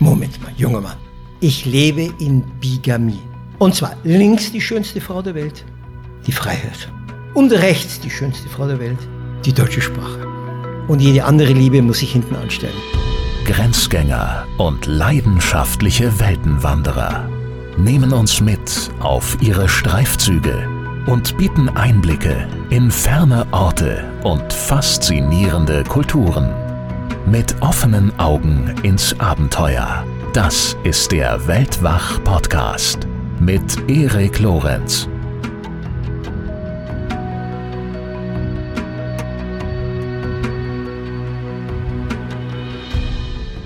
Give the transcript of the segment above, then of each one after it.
Moment mal, junger Mann. Ich lebe in Bigamie. Und zwar links die schönste Frau der Welt, die Freiheit. Und rechts die schönste Frau der Welt, die deutsche Sprache. Und jede andere Liebe muss ich hinten anstellen. Grenzgänger und leidenschaftliche Weltenwanderer nehmen uns mit auf ihre Streifzüge und bieten Einblicke in ferne Orte und faszinierende Kulturen. Mit offenen Augen ins Abenteuer. Das ist der Weltwach-Podcast mit Erik Lorenz.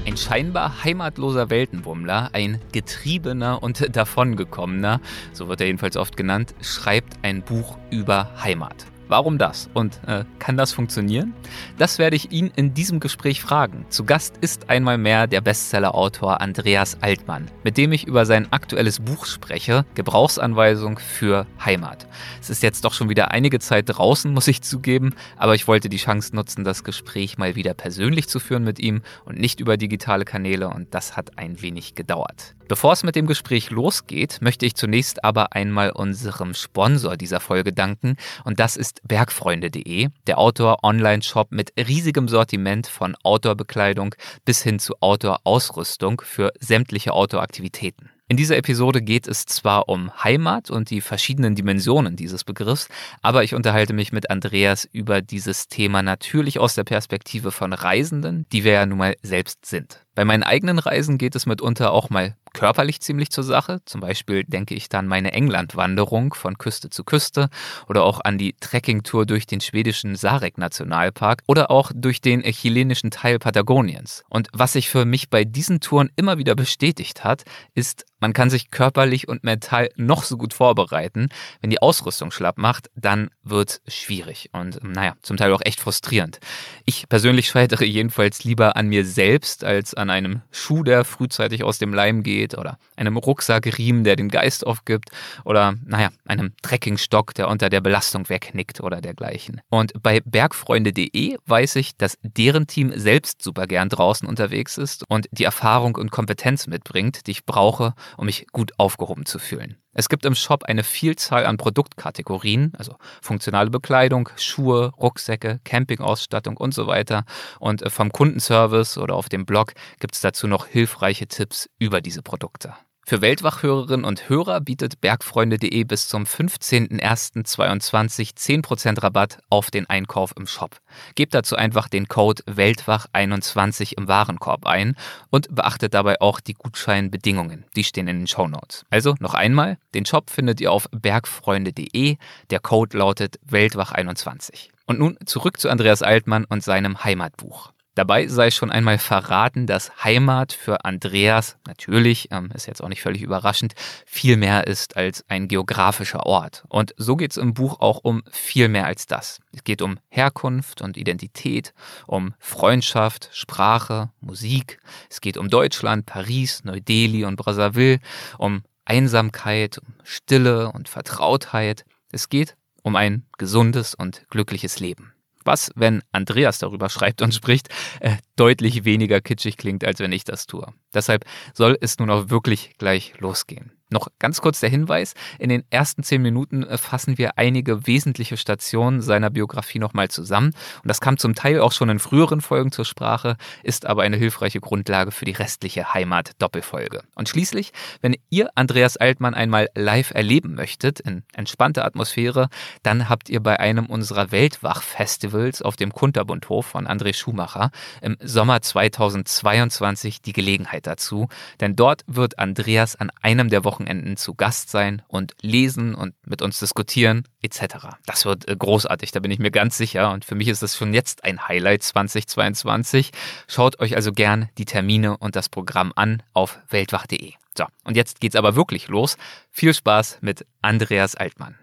Ein scheinbar heimatloser Weltenbummler, ein getriebener und davongekommener, so wird er jedenfalls oft genannt, schreibt ein Buch über Heimat. Warum das? Und äh, kann das funktionieren? Das werde ich ihn in diesem Gespräch fragen. Zu Gast ist einmal mehr der Bestsellerautor Andreas Altmann, mit dem ich über sein aktuelles Buch spreche, Gebrauchsanweisung für Heimat. Es ist jetzt doch schon wieder einige Zeit draußen, muss ich zugeben, aber ich wollte die Chance nutzen, das Gespräch mal wieder persönlich zu führen mit ihm und nicht über digitale Kanäle und das hat ein wenig gedauert. Bevor es mit dem Gespräch losgeht, möchte ich zunächst aber einmal unserem Sponsor dieser Folge danken und das ist bergfreunde.de, der Outdoor-Online-Shop mit riesigem Sortiment von Outdoor-Bekleidung bis hin zu Outdoor-Ausrüstung für sämtliche Outdoor-Aktivitäten. In dieser Episode geht es zwar um Heimat und die verschiedenen Dimensionen dieses Begriffs, aber ich unterhalte mich mit Andreas über dieses Thema natürlich aus der Perspektive von Reisenden, die wir ja nun mal selbst sind. Bei meinen eigenen Reisen geht es mitunter auch mal körperlich ziemlich zur Sache. Zum Beispiel denke ich dann meine Englandwanderung von Küste zu Küste oder auch an die Trekkingtour durch den schwedischen Sarek-Nationalpark oder auch durch den chilenischen Teil Patagoniens. Und was sich für mich bei diesen Touren immer wieder bestätigt hat, ist, man kann sich körperlich und mental noch so gut vorbereiten. Wenn die Ausrüstung schlapp macht, dann wird schwierig und naja, zum Teil auch echt frustrierend. Ich persönlich scheitere jedenfalls lieber an mir selbst als an einem Schuh, der frühzeitig aus dem Leim geht oder einem Rucksackriemen, der den Geist aufgibt oder naja, einem Trekkingstock, der unter der Belastung wegknickt oder dergleichen. Und bei bergfreunde.de weiß ich, dass deren Team selbst super gern draußen unterwegs ist und die Erfahrung und Kompetenz mitbringt, die ich brauche, um mich gut aufgehoben zu fühlen. Es gibt im Shop eine Vielzahl an Produktkategorien, also funktionale Bekleidung, Schuhe, Rucksäcke, Campingausstattung und so weiter. Und äh, vom Kundenservice oder auf dem Blog gibt es dazu noch hilfreiche Tipps über diese Produkte. Für Weltwachhörerinnen und Hörer bietet bergfreunde.de bis zum 15.01.2022 10% Rabatt auf den Einkauf im Shop. Gebt dazu einfach den Code Weltwach21 im Warenkorb ein und beachtet dabei auch die Gutscheinbedingungen. Die stehen in den Show Notes. Also noch einmal, den Shop findet ihr auf bergfreunde.de. Der Code lautet Weltwach21. Und nun zurück zu Andreas Altmann und seinem Heimatbuch. Dabei sei schon einmal verraten, dass Heimat für Andreas natürlich, ähm, ist jetzt auch nicht völlig überraschend, viel mehr ist als ein geografischer Ort. Und so geht es im Buch auch um viel mehr als das. Es geht um Herkunft und Identität, um Freundschaft, Sprache, Musik. Es geht um Deutschland, Paris, Neu-Delhi und Brazzaville, um Einsamkeit, um Stille und Vertrautheit. Es geht um ein gesundes und glückliches Leben was, wenn Andreas darüber schreibt und spricht, äh, deutlich weniger kitschig klingt, als wenn ich das tue. Deshalb soll es nun auch wirklich gleich losgehen. Noch ganz kurz der Hinweis, in den ersten zehn Minuten äh, fassen wir einige wesentliche Stationen seiner Biografie nochmal zusammen. Und das kam zum Teil auch schon in früheren Folgen zur Sprache, ist aber eine hilfreiche Grundlage für die restliche Heimat-Doppelfolge. Und schließlich, wenn ihr Andreas Altmann einmal live erleben möchtet, in entspannter Atmosphäre, dann habt ihr bei einem unserer Weltwach-Festivals auf dem Kunterbundhof von André Schumacher im Sommer 2022 die Gelegenheit dazu. Denn dort wird Andreas an einem der Wochen Wochenenden zu Gast sein und lesen und mit uns diskutieren etc. Das wird äh, großartig, da bin ich mir ganz sicher und für mich ist das schon jetzt ein Highlight 2022. Schaut euch also gern die Termine und das Programm an auf weltwach.de. So, und jetzt geht's aber wirklich los. Viel Spaß mit Andreas Altmann.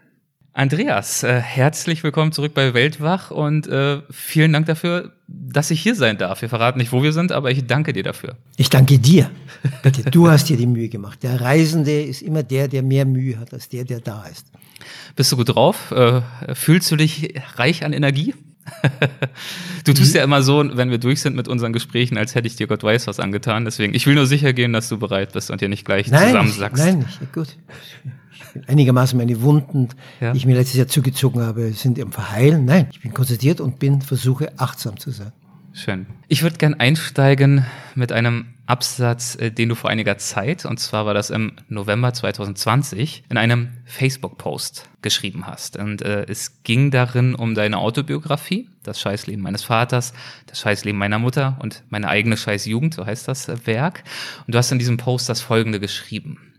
Andreas, äh, herzlich willkommen zurück bei Weltwach und äh, vielen Dank dafür, dass ich hier sein darf. Wir verraten nicht, wo wir sind, aber ich danke dir dafür. Ich danke dir. Bitte, du hast dir die Mühe gemacht. Der Reisende ist immer der, der mehr Mühe hat als der, der da ist. Bist du gut drauf? Äh, fühlst du dich reich an Energie? du tust ja immer so, wenn wir durch sind mit unseren Gesprächen, als hätte ich dir Gott weiß was angetan. Deswegen, ich will nur sicher gehen, dass du bereit bist und dir nicht gleich nein, zusammensackst. Nein, nicht, gut. Einigermaßen meine Wunden, ja. die ich mir letztes Jahr zugezogen habe, sind im Verheilen. Nein, ich bin konzentriert und bin, versuche achtsam zu sein. Schön. Ich würde gern einsteigen mit einem Absatz, äh, den du vor einiger Zeit, und zwar war das im November 2020, in einem Facebook-Post geschrieben hast. Und äh, es ging darin um deine Autobiografie, das Scheißleben meines Vaters, das Scheißleben meiner Mutter und meine eigene Scheißjugend, so heißt das Werk. Und du hast in diesem Post das folgende geschrieben.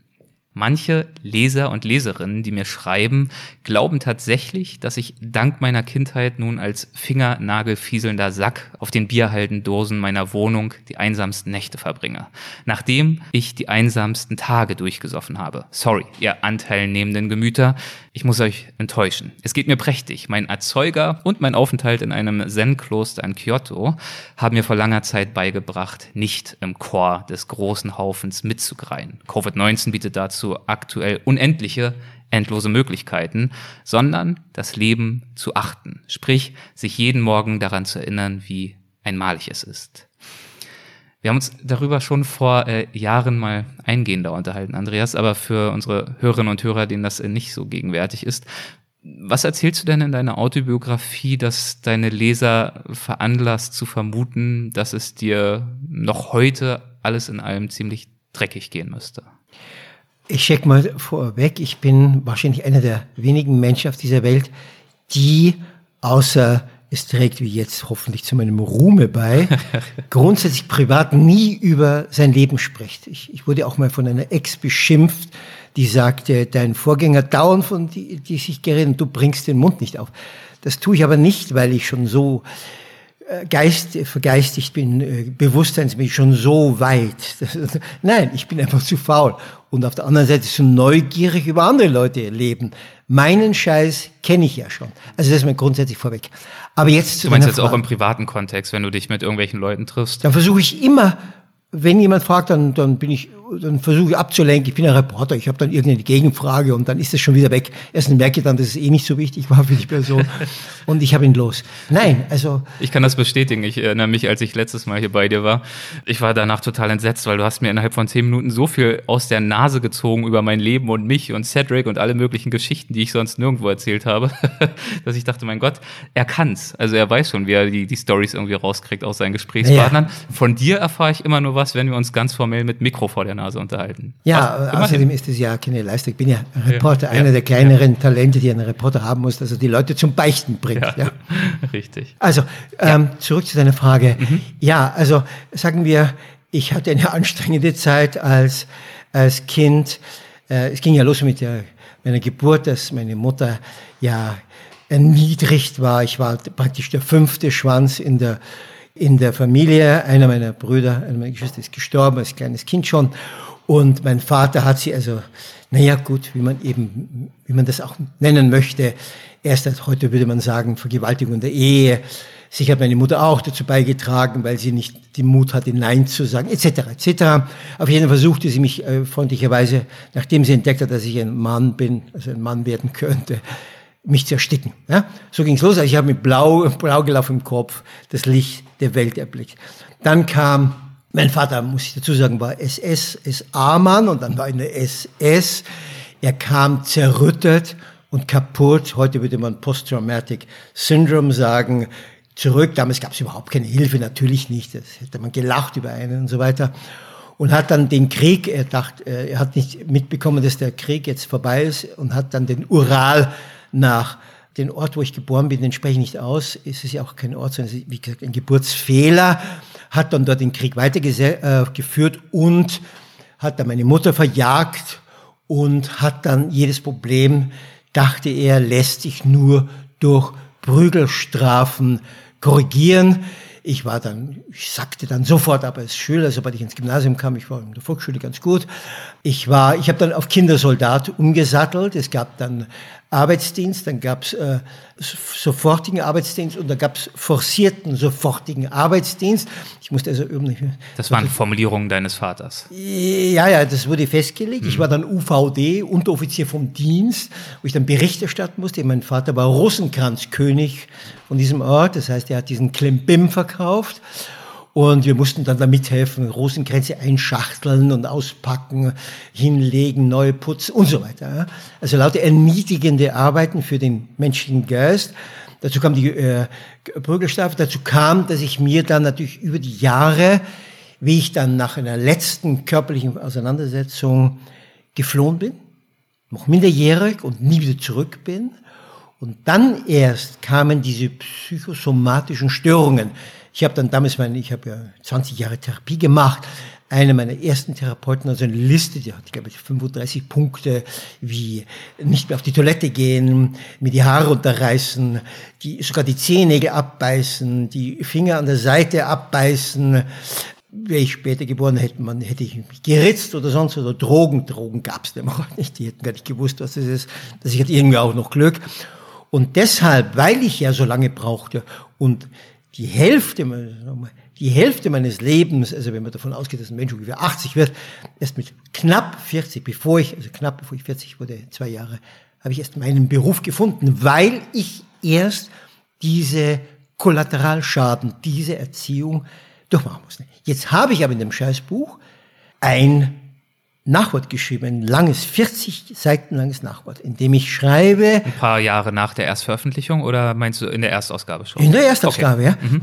Manche Leser und Leserinnen, die mir schreiben, glauben tatsächlich, dass ich dank meiner Kindheit nun als fingernagelfieselnder Sack auf den Bierhaldendosen meiner Wohnung die einsamsten Nächte verbringe. Nachdem ich die einsamsten Tage durchgesoffen habe. Sorry, ihr anteilnehmenden Gemüter, ich muss euch enttäuschen. Es geht mir prächtig. Mein Erzeuger und mein Aufenthalt in einem Zen-Kloster in Kyoto haben mir vor langer Zeit beigebracht, nicht im Chor des großen Haufens mitzugreien. Covid-19 bietet dazu aktuell unendliche, endlose Möglichkeiten, sondern das Leben zu achten. Sprich, sich jeden Morgen daran zu erinnern, wie einmalig es ist. Wir haben uns darüber schon vor äh, Jahren mal eingehender unterhalten, Andreas, aber für unsere Hörerinnen und Hörer, denen das äh, nicht so gegenwärtig ist, was erzählst du denn in deiner Autobiografie, dass deine Leser veranlasst zu vermuten, dass es dir noch heute alles in allem ziemlich dreckig gehen müsste? Ich check mal vorweg, ich bin wahrscheinlich einer der wenigen Menschen auf dieser Welt, die außer es trägt wie jetzt hoffentlich zu meinem Ruhme bei, grundsätzlich privat nie über sein Leben spricht. Ich, ich wurde auch mal von einer Ex beschimpft, die sagte, dein Vorgänger dauernd von die, die sich geredet, du bringst den Mund nicht auf. Das tue ich aber nicht, weil ich schon so äh, Geist, vergeistigt bin, äh, bewusstseinsmäßig schon so weit. nein, ich bin einfach zu faul. Und auf der anderen Seite so neugierig über andere Leute leben. Meinen Scheiß kenne ich ja schon. Also das ist mir grundsätzlich vorweg. Aber jetzt zu Du meinst jetzt Frage. auch im privaten Kontext, wenn du dich mit irgendwelchen Leuten triffst? Dann versuche ich immer, wenn jemand fragt, dann, dann bin ich dann versuche ich abzulenken. Ich bin ein Reporter, ich habe dann irgendeine Gegenfrage und dann ist es schon wieder weg. Erstens merke ich dann, dass es eh nicht so wichtig war für die Person und ich habe ihn los. Nein, also. Ich kann das bestätigen. Ich erinnere mich, als ich letztes Mal hier bei dir war. Ich war danach total entsetzt, weil du hast mir innerhalb von zehn Minuten so viel aus der Nase gezogen über mein Leben und mich und Cedric und alle möglichen Geschichten, die ich sonst nirgendwo erzählt habe, dass ich dachte, mein Gott, er kann's. Also er weiß schon, wie er die, die Stories irgendwie rauskriegt aus seinen Gesprächspartnern. Ja. Von dir erfahre ich immer nur was, wenn wir uns ganz formell mit Mikro vor der Nase unterhalten. Ja, also, außerdem ist es ja keine Leistung. Ich bin ja Reporter, ja, einer ja, der kleineren Talente, die ein Reporter haben muss, dass er die Leute zum Beichten bringt. Ja, Richtig. Also, ähm, zurück zu deiner Frage. Mhm. Ja, also sagen wir, ich hatte eine anstrengende Zeit als, als Kind. Äh, es ging ja los mit der, meiner Geburt, dass meine Mutter ja erniedrigt war. Ich war praktisch der fünfte Schwanz in der in der Familie. Einer meiner Brüder, einer meiner Geschwister ist gestorben als kleines Kind schon. Und mein Vater hat sie also, naja gut, wie man eben, wie man das auch nennen möchte, erst heute würde man sagen, Vergewaltigung der Ehe. Sich hat meine Mutter auch dazu beigetragen, weil sie nicht den Mut hatte, Nein zu sagen, etc. etc. Auf jeden Fall versuchte sie mich äh, freundlicherweise, nachdem sie entdeckt hat, dass ich ein Mann bin, also ein Mann werden könnte, mich zu ersticken. Ja? So ging's los. Also ich habe mit blau, blau gelaufen im Kopf das Licht der Welt erblickt. Dann kam, mein Vater, muss ich dazu sagen, war SS, SA-Mann und dann war in der SS. Er kam zerrüttet und kaputt. Heute würde man Post-Traumatic Syndrome sagen. Zurück. Damals gab es überhaupt keine Hilfe, natürlich nicht. Das hätte man gelacht über einen und so weiter. Und hat dann den Krieg, er dachte, er hat nicht mitbekommen, dass der Krieg jetzt vorbei ist und hat dann den Ural nach den Ort, wo ich geboren bin, den spreche ich nicht aus. Es ist ja auch kein Ort, sondern ist, wie gesagt, ein Geburtsfehler. Hat dann dort den Krieg weitergeführt äh, und hat dann meine Mutter verjagt und hat dann jedes Problem, dachte er, lässt sich nur durch Prügelstrafen korrigieren. Ich war dann, ich sagte dann sofort aber als Schüler, sobald ich ins Gymnasium kam, ich war in der Volksschule ganz gut. Ich war, ich habe dann auf Kindersoldat umgesattelt. Es gab dann Arbeitsdienst, dann gab es äh, sofortigen Arbeitsdienst und dann gab es forcierten sofortigen Arbeitsdienst. Ich musste also irgendwie. Das waren Formulierungen deines Vaters. Ja, ja, das wurde festgelegt. Mhm. Ich war dann UVD, Unteroffizier vom Dienst, wo ich dann Bericht erstatten musste. Mein Vater war Rosenkranzkönig von diesem Ort, das heißt, er hat diesen Klembim verkauft. Und wir mussten dann da mithelfen, Rosenkränze einschachteln und auspacken, hinlegen, neu putzen und so weiter. Also lauter erniedigende Arbeiten für den menschlichen Geist. Dazu kam die äh, Prügelstrafe, dazu kam, dass ich mir dann natürlich über die Jahre, wie ich dann nach einer letzten körperlichen Auseinandersetzung geflohen bin, noch minderjährig und nie wieder zurück bin. Und dann erst kamen diese psychosomatischen Störungen. Ich habe dann damals meine, ich habe ja 20 Jahre Therapie gemacht. Eine meiner ersten Therapeuten, also eine Liste, die hat, glaube ich, 35 Punkte, wie nicht mehr auf die Toilette gehen, mir die Haare unterreißen, die, sogar die Zehennägel abbeißen, die Finger an der Seite abbeißen. Wäre ich später geboren, hätte man, hätte ich mich geritzt oder sonst oder Drogen. Drogen gab es nämlich nicht. Die hätten gar nicht gewusst, was das ist. Dass ich hatte irgendwie auch noch Glück. Und deshalb, weil ich ja so lange brauchte und die Hälfte, die Hälfte meines Lebens, also wenn man davon ausgeht, dass ein Mensch ungefähr 80 wird, erst mit knapp 40, bevor ich, also knapp bevor ich 40 wurde, zwei Jahre, habe ich erst meinen Beruf gefunden, weil ich erst diese Kollateralschaden, diese Erziehung durchmachen musste. Jetzt habe ich aber in dem Scheißbuch ein Nachwort geschrieben, ein langes, 40 Seiten langes Nachwort, in dem ich schreibe. Ein paar Jahre nach der Erstveröffentlichung oder meinst du in der Erstausgabe schon? In der Erstausgabe, okay. ja. Mhm.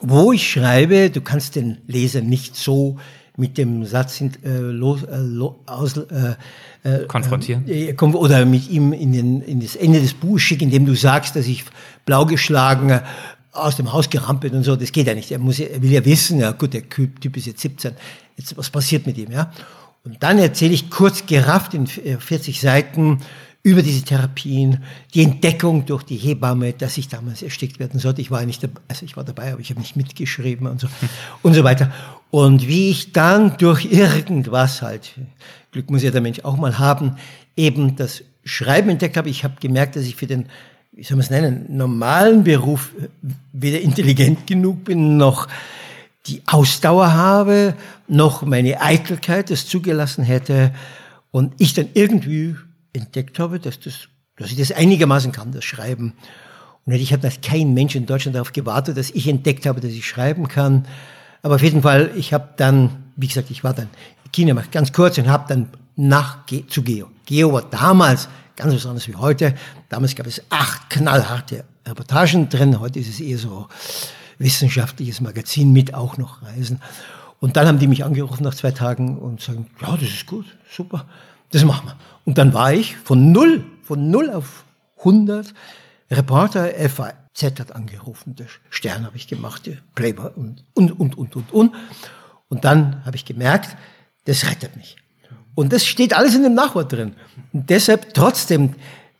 Wo ich schreibe, du kannst den Leser nicht so mit dem Satz äh, los, äh, aus, äh, äh, konfrontieren äh, oder mit ihm in, den, in das Ende des Buches schicken, indem du sagst, dass ich blau geschlagen äh, aus dem Haus gerampelt und so. Das geht ja nicht. Er muss, er will ja wissen, ja gut, der Typ ist jetzt 17. Jetzt was passiert mit ihm, ja? Und dann erzähle ich kurz gerafft in 40 Seiten über diese Therapien, die Entdeckung durch die Hebamme, dass ich damals erstickt werden sollte. Ich war nicht dabei, also ich war dabei, aber ich habe nicht mitgeschrieben und so und so weiter. Und wie ich dann durch irgendwas halt, Glück muss ja der Mensch auch mal haben, eben das Schreiben entdeckt habe. Ich habe gemerkt, dass ich für den, wie soll man es nennen, normalen Beruf weder intelligent genug bin, noch die Ausdauer habe, noch meine Eitelkeit das zugelassen hätte und ich dann irgendwie entdeckt habe, dass, das, dass ich das einigermaßen kann, das Schreiben. Und ich habe kein Mensch in Deutschland darauf gewartet, dass ich entdeckt habe, dass ich schreiben kann. Aber auf jeden Fall, ich habe dann, wie gesagt, ich war dann in China ganz kurz und habe dann nach zu Geo. Geo war damals ganz was anderes wie heute. Damals gab es acht knallharte Reportagen drin. Heute ist es eher so wissenschaftliches Magazin mit auch noch Reisen. Und dann haben die mich angerufen nach zwei Tagen und sagen, ja, das ist gut, super, das machen wir. Und dann war ich von null, von null auf 100 Reporter FAZ hat angerufen, der Stern habe ich gemacht, der Playboy und, und, und, und, und, und. Und dann habe ich gemerkt, das rettet mich. Und das steht alles in dem Nachwort drin. Und deshalb trotzdem,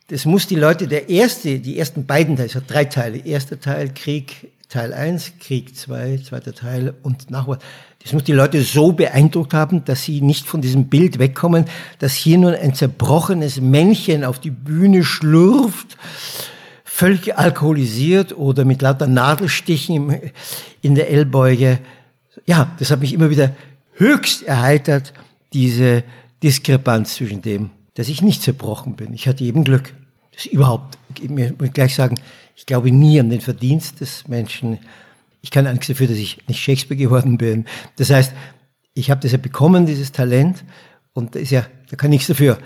das muss die Leute, der erste, die ersten beiden Teile, es hat drei Teile. Erster Teil, Krieg, Teil 1, Krieg 2, zweiter Teil und Nachwort. Das muss die Leute so beeindruckt haben, dass sie nicht von diesem Bild wegkommen, dass hier nun ein zerbrochenes Männchen auf die Bühne schlurft, völlig alkoholisiert oder mit lauter Nadelstichen in der Ellbeuge. Ja, das hat mich immer wieder höchst erheitert, diese Diskrepanz zwischen dem, dass ich nicht zerbrochen bin. Ich hatte eben Glück. Das überhaupt, ich muss gleich sagen, ich glaube nie an den Verdienst des Menschen. Ich kann Angst dafür, dass ich nicht Shakespeare geworden bin. Das heißt, ich habe das ja bekommen, dieses Talent, und da ist ja, da kann nichts dafür.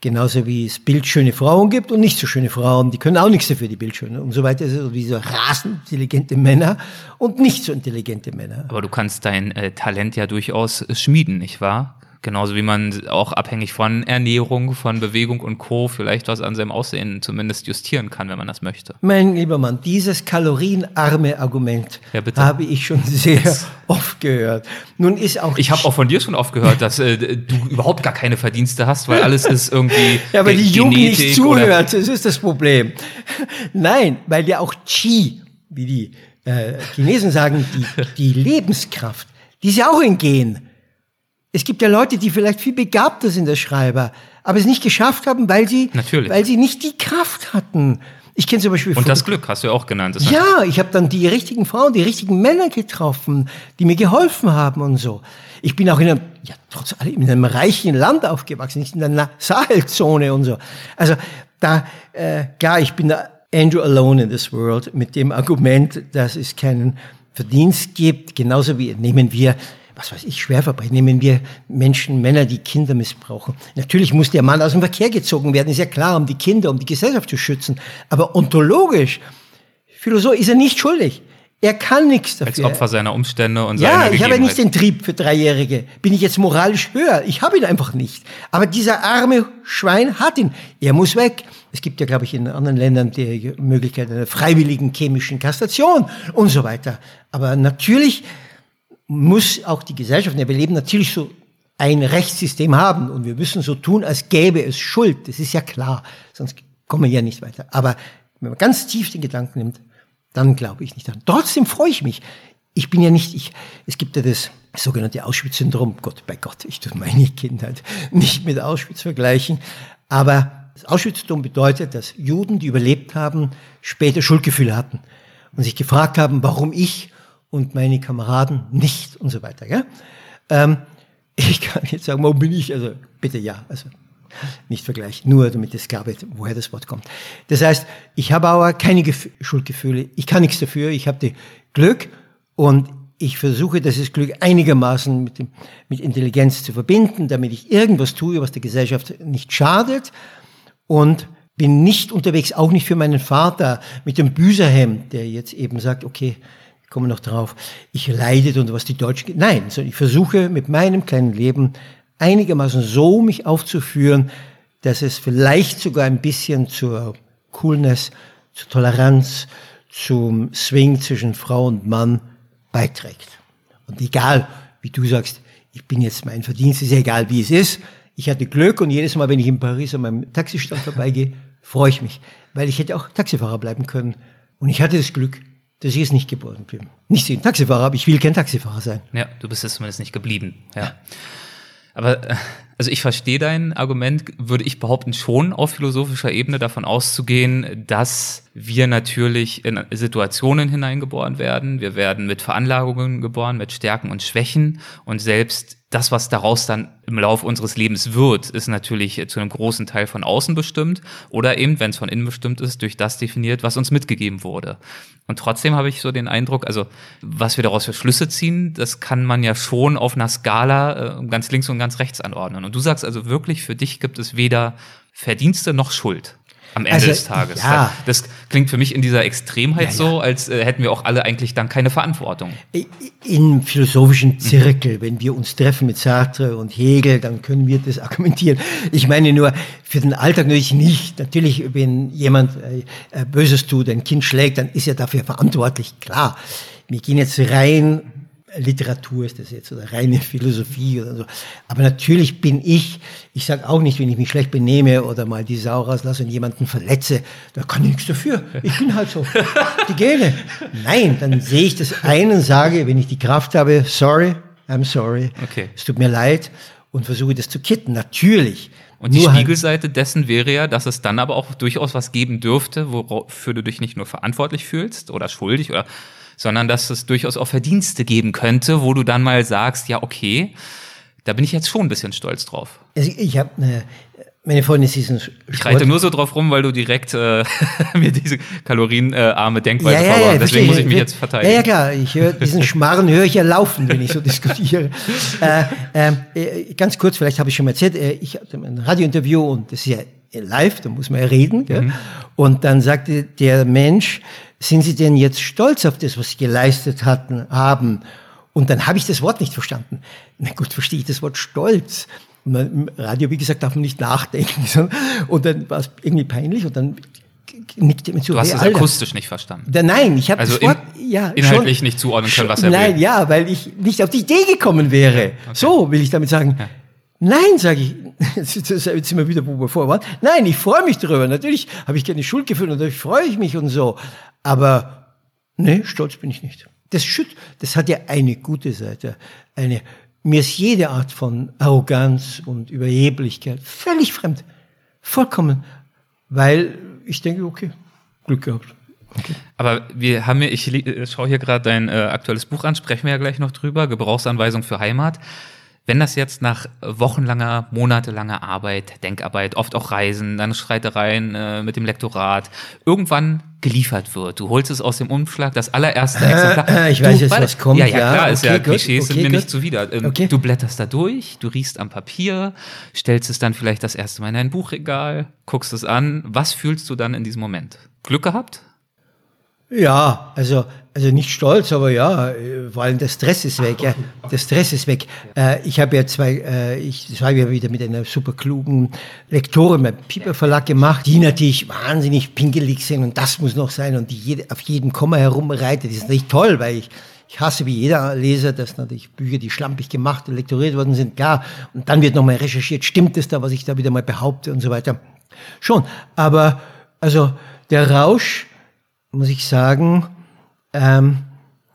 Genauso wie es bildschöne Frauen gibt und nicht so schöne Frauen, die können auch nichts dafür, die bildschöne. Und so weiter es wie so rasend intelligente Männer und nicht so intelligente Männer. Aber du kannst dein äh, Talent ja durchaus schmieden, nicht wahr? Genauso wie man auch abhängig von Ernährung, von Bewegung und Co. vielleicht was an seinem Aussehen zumindest justieren kann, wenn man das möchte. Mein lieber Mann, dieses kalorienarme Argument ja, habe ich schon sehr oft gehört. Nun ist auch ich habe auch von dir schon oft gehört, dass äh, du überhaupt gar keine Verdienste hast, weil alles ist irgendwie ja, weil die Jugend nicht zuhört, das ist das Problem. Nein, weil ja auch Qi, wie die äh, Chinesen sagen, die, die Lebenskraft, die ist ja auch in Gen. Es gibt ja Leute, die vielleicht viel begabter sind als Schreiber, aber es nicht geschafft haben, weil sie, Natürlich. weil sie nicht die Kraft hatten. Ich kenne zum Beispiel Und das Glück hast du ja auch genannt. Das ja, ich habe dann die richtigen Frauen, die richtigen Männer getroffen, die mir geholfen haben und so. Ich bin auch in einem, ja, trotz allem in einem reichen Land aufgewachsen, nicht in einer Sahelzone und so. Also da, äh, klar, ich bin da Andrew alone in this world mit dem Argument, dass es keinen Verdienst gibt, genauso wie nehmen wir was weiß ich, Schwerverbrechen, nehmen wir Menschen, Männer, die Kinder missbrauchen. Natürlich muss der Mann aus dem Verkehr gezogen werden, ist ja klar, um die Kinder, um die Gesellschaft zu schützen. Aber ontologisch, Philosoph ist er nicht schuldig. Er kann nichts dafür. Als Opfer seiner Umstände und ja, seiner ich habe ja nicht den Trieb für Dreijährige. Bin ich jetzt moralisch höher? Ich habe ihn einfach nicht. Aber dieser arme Schwein hat ihn. Er muss weg. Es gibt ja, glaube ich, in anderen Ländern die Möglichkeit einer freiwilligen chemischen Kastration und so weiter. Aber natürlich muss auch die Gesellschaft, in der wir leben, natürlich so ein Rechtssystem haben. Und wir müssen so tun, als gäbe es Schuld. Das ist ja klar. Sonst kommen wir ja nicht weiter. Aber wenn man ganz tief den Gedanken nimmt, dann glaube ich nicht daran. Trotzdem freue ich mich. Ich bin ja nicht, ich, es gibt ja das sogenannte Auschwitz-Syndrom. Gott bei Gott, ich tue meine Kindheit nicht mit Auschwitz vergleichen. Aber das Auschwitz-Syndrom bedeutet, dass Juden, die überlebt haben, später Schuldgefühle hatten und sich gefragt haben, warum ich und meine Kameraden nicht und so weiter. Gell? Ähm, ich kann jetzt sagen, warum bin ich? Also bitte ja, also nicht vergleichen, nur damit es klar wird, woher das Wort kommt. Das heißt, ich habe aber keine Gef Schuldgefühle, ich kann nichts dafür, ich habe Glück und ich versuche, dieses Glück einigermaßen mit, dem, mit Intelligenz zu verbinden, damit ich irgendwas tue, was der Gesellschaft nicht schadet und bin nicht unterwegs, auch nicht für meinen Vater mit dem Büserhemd, der jetzt eben sagt, okay, komme noch drauf, ich leide und was die Deutschen, nein, ich versuche mit meinem kleinen Leben einigermaßen so mich aufzuführen, dass es vielleicht sogar ein bisschen zur Coolness, zur Toleranz, zum Swing zwischen Frau und Mann beiträgt. Und egal, wie du sagst, ich bin jetzt mein Verdienst, ist ja egal, wie es ist. Ich hatte Glück und jedes Mal, wenn ich in Paris an meinem Taxistand vorbeigehe, freue ich mich, weil ich hätte auch Taxifahrer bleiben können. Und ich hatte das Glück, dass ich es nicht geworden bin. Nicht so ein Taxifahrer, aber ich will kein Taxifahrer sein. Ja, du bist es zumindest nicht geblieben. Ja. Aber äh, also ich verstehe dein Argument, würde ich behaupten, schon auf philosophischer Ebene davon auszugehen, dass wir natürlich in Situationen hineingeboren werden. Wir werden mit Veranlagungen geboren, mit Stärken und Schwächen. Und selbst das, was daraus dann im Laufe unseres Lebens wird, ist natürlich zu einem großen Teil von außen bestimmt oder eben, wenn es von innen bestimmt ist, durch das definiert, was uns mitgegeben wurde. Und trotzdem habe ich so den Eindruck, also was wir daraus für Schlüsse ziehen, das kann man ja schon auf einer Skala äh, ganz links und ganz rechts anordnen. Und du sagst also wirklich, für dich gibt es weder Verdienste noch Schuld am Ende Also, des Tages. ja. Das klingt für mich in dieser Extremheit Ja, so, als äh, hätten wir auch alle eigentlich dann keine Verantwortung. Im philosophischen Zirkel, wenn wir uns treffen mit Sartre und Hegel, dann können wir das argumentieren. Ich meine nur, für den Alltag natürlich nicht. Natürlich, wenn jemand äh, äh, Böses tut, ein Kind schlägt, dann ist er dafür verantwortlich, klar. Wir gehen jetzt rein, Literatur ist das jetzt, oder reine Philosophie oder so. Aber natürlich bin ich, ich sage auch nicht, wenn ich mich schlecht benehme oder mal die Sau rauslasse und jemanden verletze, da kann ich nichts dafür. Ich bin halt so. Die Gene. Nein, dann sehe ich das ein und sage, wenn ich die Kraft habe, sorry, I'm sorry. Okay. Es tut mir leid und versuche das zu kitten. Natürlich. Und die halt- Spiegelseite dessen wäre ja, dass es dann aber auch durchaus was geben dürfte, wofür du dich nicht nur verantwortlich fühlst oder schuldig oder, sondern dass es durchaus auch Verdienste geben könnte, wo du dann mal sagst, ja, okay, da bin ich jetzt schon ein bisschen stolz drauf. Also ich habe eine, meine Freundin ist ein Ich reite nur so drauf rum, weil du direkt äh, mir diese kalorienarme Denkweise ja, ja, ja. Deswegen verstehe. muss ich mich jetzt verteidigen. Ja, ja, klar. Ich höre, diesen Schmarren höre ich ja laufen, wenn ich so diskutiere. äh, ähm, äh, ganz kurz, vielleicht habe ich schon mal erzählt, äh, ich hatte ein Radiointerview und das ist ja live, da muss man ja reden. Gell? Mhm. Und dann sagte der Mensch, sind Sie denn jetzt stolz auf das, was Sie geleistet hatten, haben? Und dann habe ich das Wort nicht verstanden. Na gut, verstehe ich das Wort Stolz. Und Im Radio, wie gesagt, darf man nicht nachdenken. sondern- Und dann war es irgendwie peinlich und dann nickte mir zu. Du hast hey, es Alter. akustisch nicht verstanden. Da, nein, ich habe Also das Wort in- ja, inhaltlich schon, nicht zuordnen können, was er will. Nein, ja, weil ich nicht auf die Idee gekommen wäre. So will ich damit sagen. Nein, sage ich. Jetzt sind wir wieder, vorher waren. Nein, ich freue mich darüber. Natürlich habe ich keine Schuldgefühle und natürlich freue ich mich und so. Aber nee, stolz bin ich nicht. Das, schütt, das hat ja eine gute Seite. Eine mir ist jede Art von Arroganz und Überheblichkeit völlig fremd. Vollkommen. Weil ich denke, okay, Glück gehabt. Okay. Aber wir haben ja, ich schaue hier gerade dein äh, aktuelles Buch an, sprechen wir ja gleich noch drüber, Gebrauchsanweisung für Heimat. Wenn das jetzt nach wochenlanger, monatelanger Arbeit, Denkarbeit, oft auch Reisen, dann Streitereien äh, mit dem Lektorat, irgendwann geliefert wird, du holst es aus dem Umschlag, das allererste äh, Exemplar. Äh, ich du, weiß jetzt, was kommt. Ja, ja, klar, okay, ist ja, Klischees okay, sind mir gut. nicht zuwider. Ähm, okay. Du blätterst da durch, du riechst am Papier, stellst es dann vielleicht das erste Mal in dein Buchregal, guckst es an. Was fühlst du dann in diesem Moment? Glück gehabt? Ja, also, also nicht stolz, aber ja, vor allem der Stress ist weg. Ja, der Stress ist weg. Äh, ich habe ja zwei, äh, ich schreibe ja wieder mit einer super klugen Lektorin beim Piper Verlag gemacht, die natürlich wahnsinnig pingelig sind und das muss noch sein und die jede, auf jedem Komma herumreitet. Das ist natürlich toll, weil ich, ich hasse wie jeder Leser, dass natürlich Bücher, die schlampig gemacht und lektoriert worden sind, klar. Und dann wird nochmal recherchiert, stimmt es da, was ich da wieder mal behaupte und so weiter. Schon, aber also der Rausch, muss ich sagen, ähm,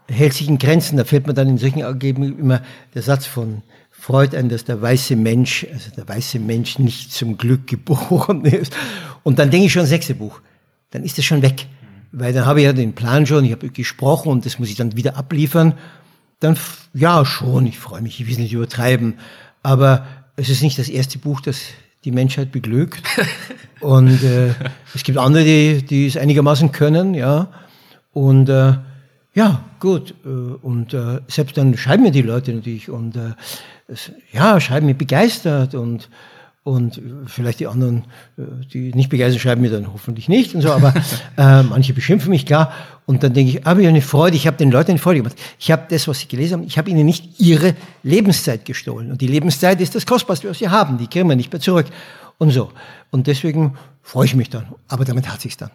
hält sich in Grenzen. Da fällt mir dann in solchen Ergebnissen immer der Satz von Freud ein, dass der weiße Mensch, also der weiße Mensch nicht zum Glück geboren ist. Und dann denke ich schon, sechste Buch. Dann ist das schon weg. Weil dann habe ich ja den Plan schon, ich habe gesprochen und das muss ich dann wieder abliefern. Dann, ja, schon, ich freue mich, ich will es nicht übertreiben. Aber es ist nicht das erste Buch, das die Menschheit beglückt. Und äh, es gibt andere, die, die es einigermaßen können, ja. Und äh, ja, gut. Äh, und äh, selbst dann schreiben mir die Leute natürlich und äh, ja, schreiben mir begeistert und und vielleicht die anderen, äh, die nicht begeistert, schreiben mir dann hoffentlich nicht und so, aber äh, manche beschimpfen mich, klar. Und dann denke ich, habe ich eine Freude, ich habe den Leuten eine Freude gemacht. Ich habe das, was sie gelesen haben, ich habe ihnen nicht ihre Lebenszeit gestohlen. Und die Lebenszeit ist das Kostbarste, was sie haben. Die kriegen wir nicht mehr zurück. Und so. Und deswegen freue ich mich dann. Aber damit hat sich's dann.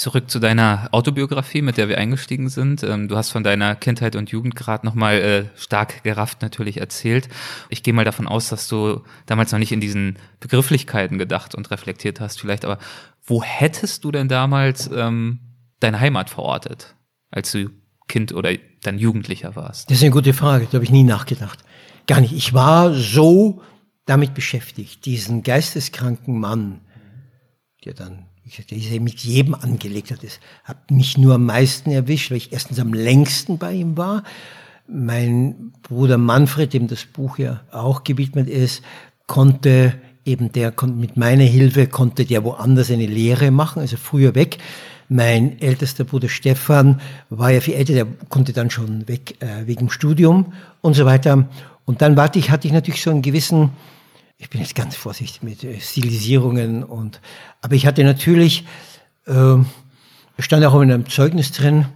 Zurück zu deiner Autobiografie, mit der wir eingestiegen sind. Ähm, du hast von deiner Kindheit und Jugend gerade nochmal äh, stark gerafft natürlich erzählt. Ich gehe mal davon aus, dass du damals noch nicht in diesen Begrifflichkeiten gedacht und reflektiert hast vielleicht. Aber wo hättest du denn damals ähm, deine Heimat verortet, als du Kind oder dann Jugendlicher warst? Das ist eine gute Frage, da habe ich nie nachgedacht. Gar nicht. Ich war so damit beschäftigt, diesen geisteskranken Mann, der dann der ist mit jedem angelegt. Das hat mich nur am meisten erwischt, weil ich erstens am längsten bei ihm war. Mein Bruder Manfred, dem das Buch ja auch gewidmet ist, konnte eben der mit meiner Hilfe konnte der woanders eine Lehre machen, also früher weg. Mein ältester Bruder Stefan war ja viel älter, der konnte dann schon weg äh, wegen Studium und so weiter. Und dann warte ich, hatte ich natürlich so einen gewissen ich bin jetzt ganz vorsichtig mit äh, Stilisierungen und, aber ich hatte natürlich, äh, stand auch in einem Zeugnis drin,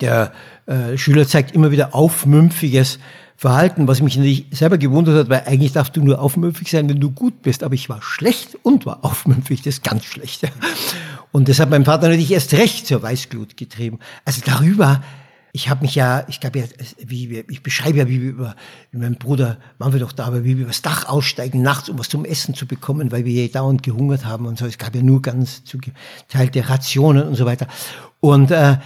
der äh, Schüler zeigt immer wieder aufmümpfiges Verhalten, was mich natürlich selber gewundert hat, weil eigentlich darfst du nur aufmümpfig sein, wenn du gut bist, aber ich war schlecht und war aufmümpfig, das ist ganz schlecht. Und das hat mein Vater natürlich erst recht zur Weißglut getrieben. Also darüber ich habe mich ja, ich glaube ja, wie, ich beschreibe ja, wie wir über, wie mein Bruder, waren wir doch da, aber wie wir übers Dach aussteigen nachts, um was zum Essen zu bekommen, weil wir ja dauernd gehungert haben und so. Es gab ja nur ganz zugeteilte Rationen und so weiter. Und äh,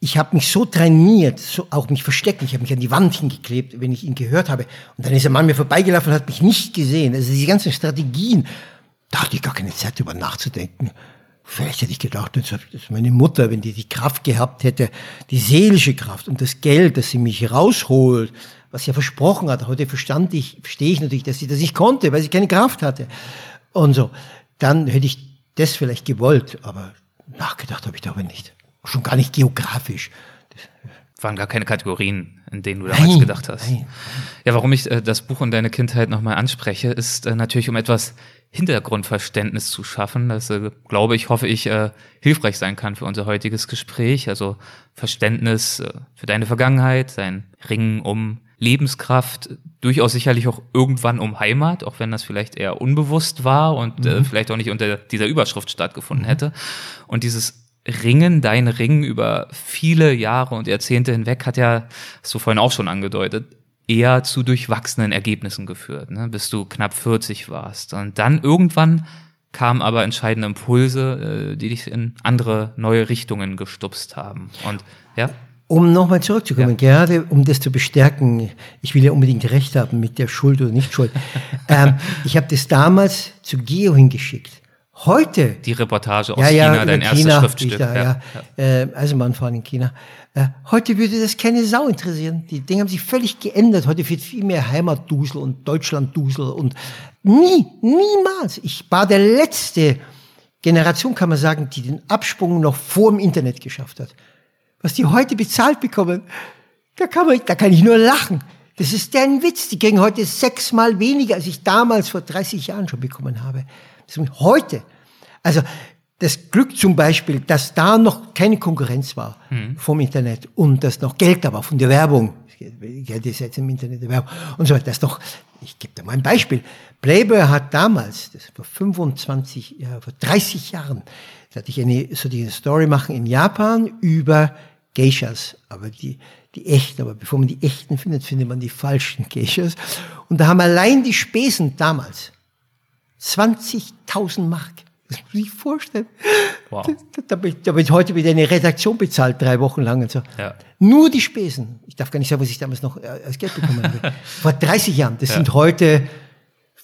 ich habe mich so trainiert, so auch mich versteckt. Ich habe mich an die Wand hingeklebt, wenn ich ihn gehört habe. Und dann ist ein Mann mir vorbeigelaufen und hat mich nicht gesehen. Also diese ganzen Strategien, da hatte ich gar keine Zeit, drüber nachzudenken. Vielleicht hätte ich gedacht, dass meine Mutter, wenn die die Kraft gehabt hätte, die seelische Kraft und das Geld, dass sie mich rausholt, was sie ja versprochen hat. Heute verstand ich, verstehe ich natürlich, dass sie das nicht konnte, weil sie keine Kraft hatte. Und so. Dann hätte ich das vielleicht gewollt, aber nachgedacht habe ich darüber nicht. Schon gar nicht geografisch. Das waren gar keine Kategorien, in denen du damals nein, gedacht hast. Nein. Ja, warum ich äh, das Buch und deine Kindheit nochmal anspreche, ist äh, natürlich um etwas Hintergrundverständnis zu schaffen, das, äh, glaube ich, hoffe ich, äh, hilfreich sein kann für unser heutiges Gespräch. Also Verständnis äh, für deine Vergangenheit, dein Ringen um Lebenskraft, durchaus sicherlich auch irgendwann um Heimat, auch wenn das vielleicht eher unbewusst war und äh, mhm. vielleicht auch nicht unter dieser Überschrift stattgefunden mhm. hätte. Und dieses Ringen, dein Ringen über viele Jahre und Jahrzehnte hinweg hat ja, hast du vorhin auch schon angedeutet, eher zu durchwachsenen Ergebnissen geführt, ne, bis du knapp 40 warst. Und dann irgendwann kamen aber entscheidende Impulse, äh, die dich in andere neue Richtungen gestupst haben. Und ja. Um nochmal zurückzukommen, ja. gerade um das zu bestärken, ich will ja unbedingt recht haben mit der Schuld oder nicht Schuld. ähm, ich habe das damals zu Geo hingeschickt. Heute. Die Reportage aus ja, ja, China, dein erstes China, Schriftstück. Da, ja, ja. Äh, Eisenbahnfahren in China. Äh, heute würde das keine Sau interessieren. Die Dinge haben sich völlig geändert. Heute wird viel mehr Heimatdusel und Deutschlanddusel und nie, niemals. Ich war der letzte Generation, kann man sagen, die den Absprung noch vor dem Internet geschafft hat was die heute bezahlt bekommen, da kann, man, da kann ich nur lachen. Das ist deren Witz. Die kriegen heute sechsmal weniger, als ich damals vor 30 Jahren schon bekommen habe. Heute. Also das Glück zum Beispiel, dass da noch keine Konkurrenz war mhm. vom Internet und dass noch Geld da war von der Werbung. Geld ist jetzt im Internet der Werbung und so weiter. Das noch, ich gebe da mal ein Beispiel. Playboy hat damals, das vor 25, ja, vor 30 Jahren, da hatte ich eine, so die Story machen in Japan über Geishas, aber die, die echten, aber bevor man die echten findet, findet man die falschen Geishas. Und da haben allein die Spesen damals 20.000 Mark. Das muss ich vorstellen. Wow. Da, da, da wird heute wieder eine Redaktion bezahlt, drei Wochen lang und so. Ja. Nur die Spesen. Ich darf gar nicht sagen, was ich damals noch äh, als Geld bekommen habe. Vor 30 Jahren. Das ja. sind heute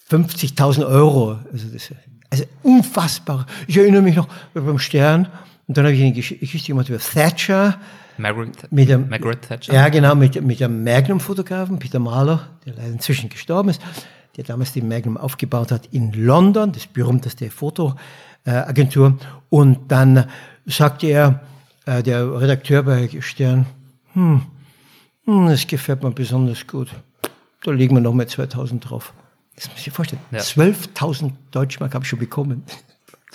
50.000 Euro. Also, das, also unfassbar. Ich erinnere mich noch beim Stern. Und dann habe ich eine Geschichte gemacht über Thatcher Margaret, mit dem, Margaret Thatcher? Ja, genau, mit, mit dem Magnum-Fotografen, Peter Mahler, der leider inzwischen gestorben ist, der damals die Magnum aufgebaut hat in London, das berühmteste Fotoagentur. Und dann sagte er, äh, der Redakteur bei Stern, hm, hm, das gefällt mir besonders gut. Da legen wir noch mal 2000 drauf. Das muss ich mir vorstellen. Ja. 12.000 Deutschmark habe ich schon bekommen.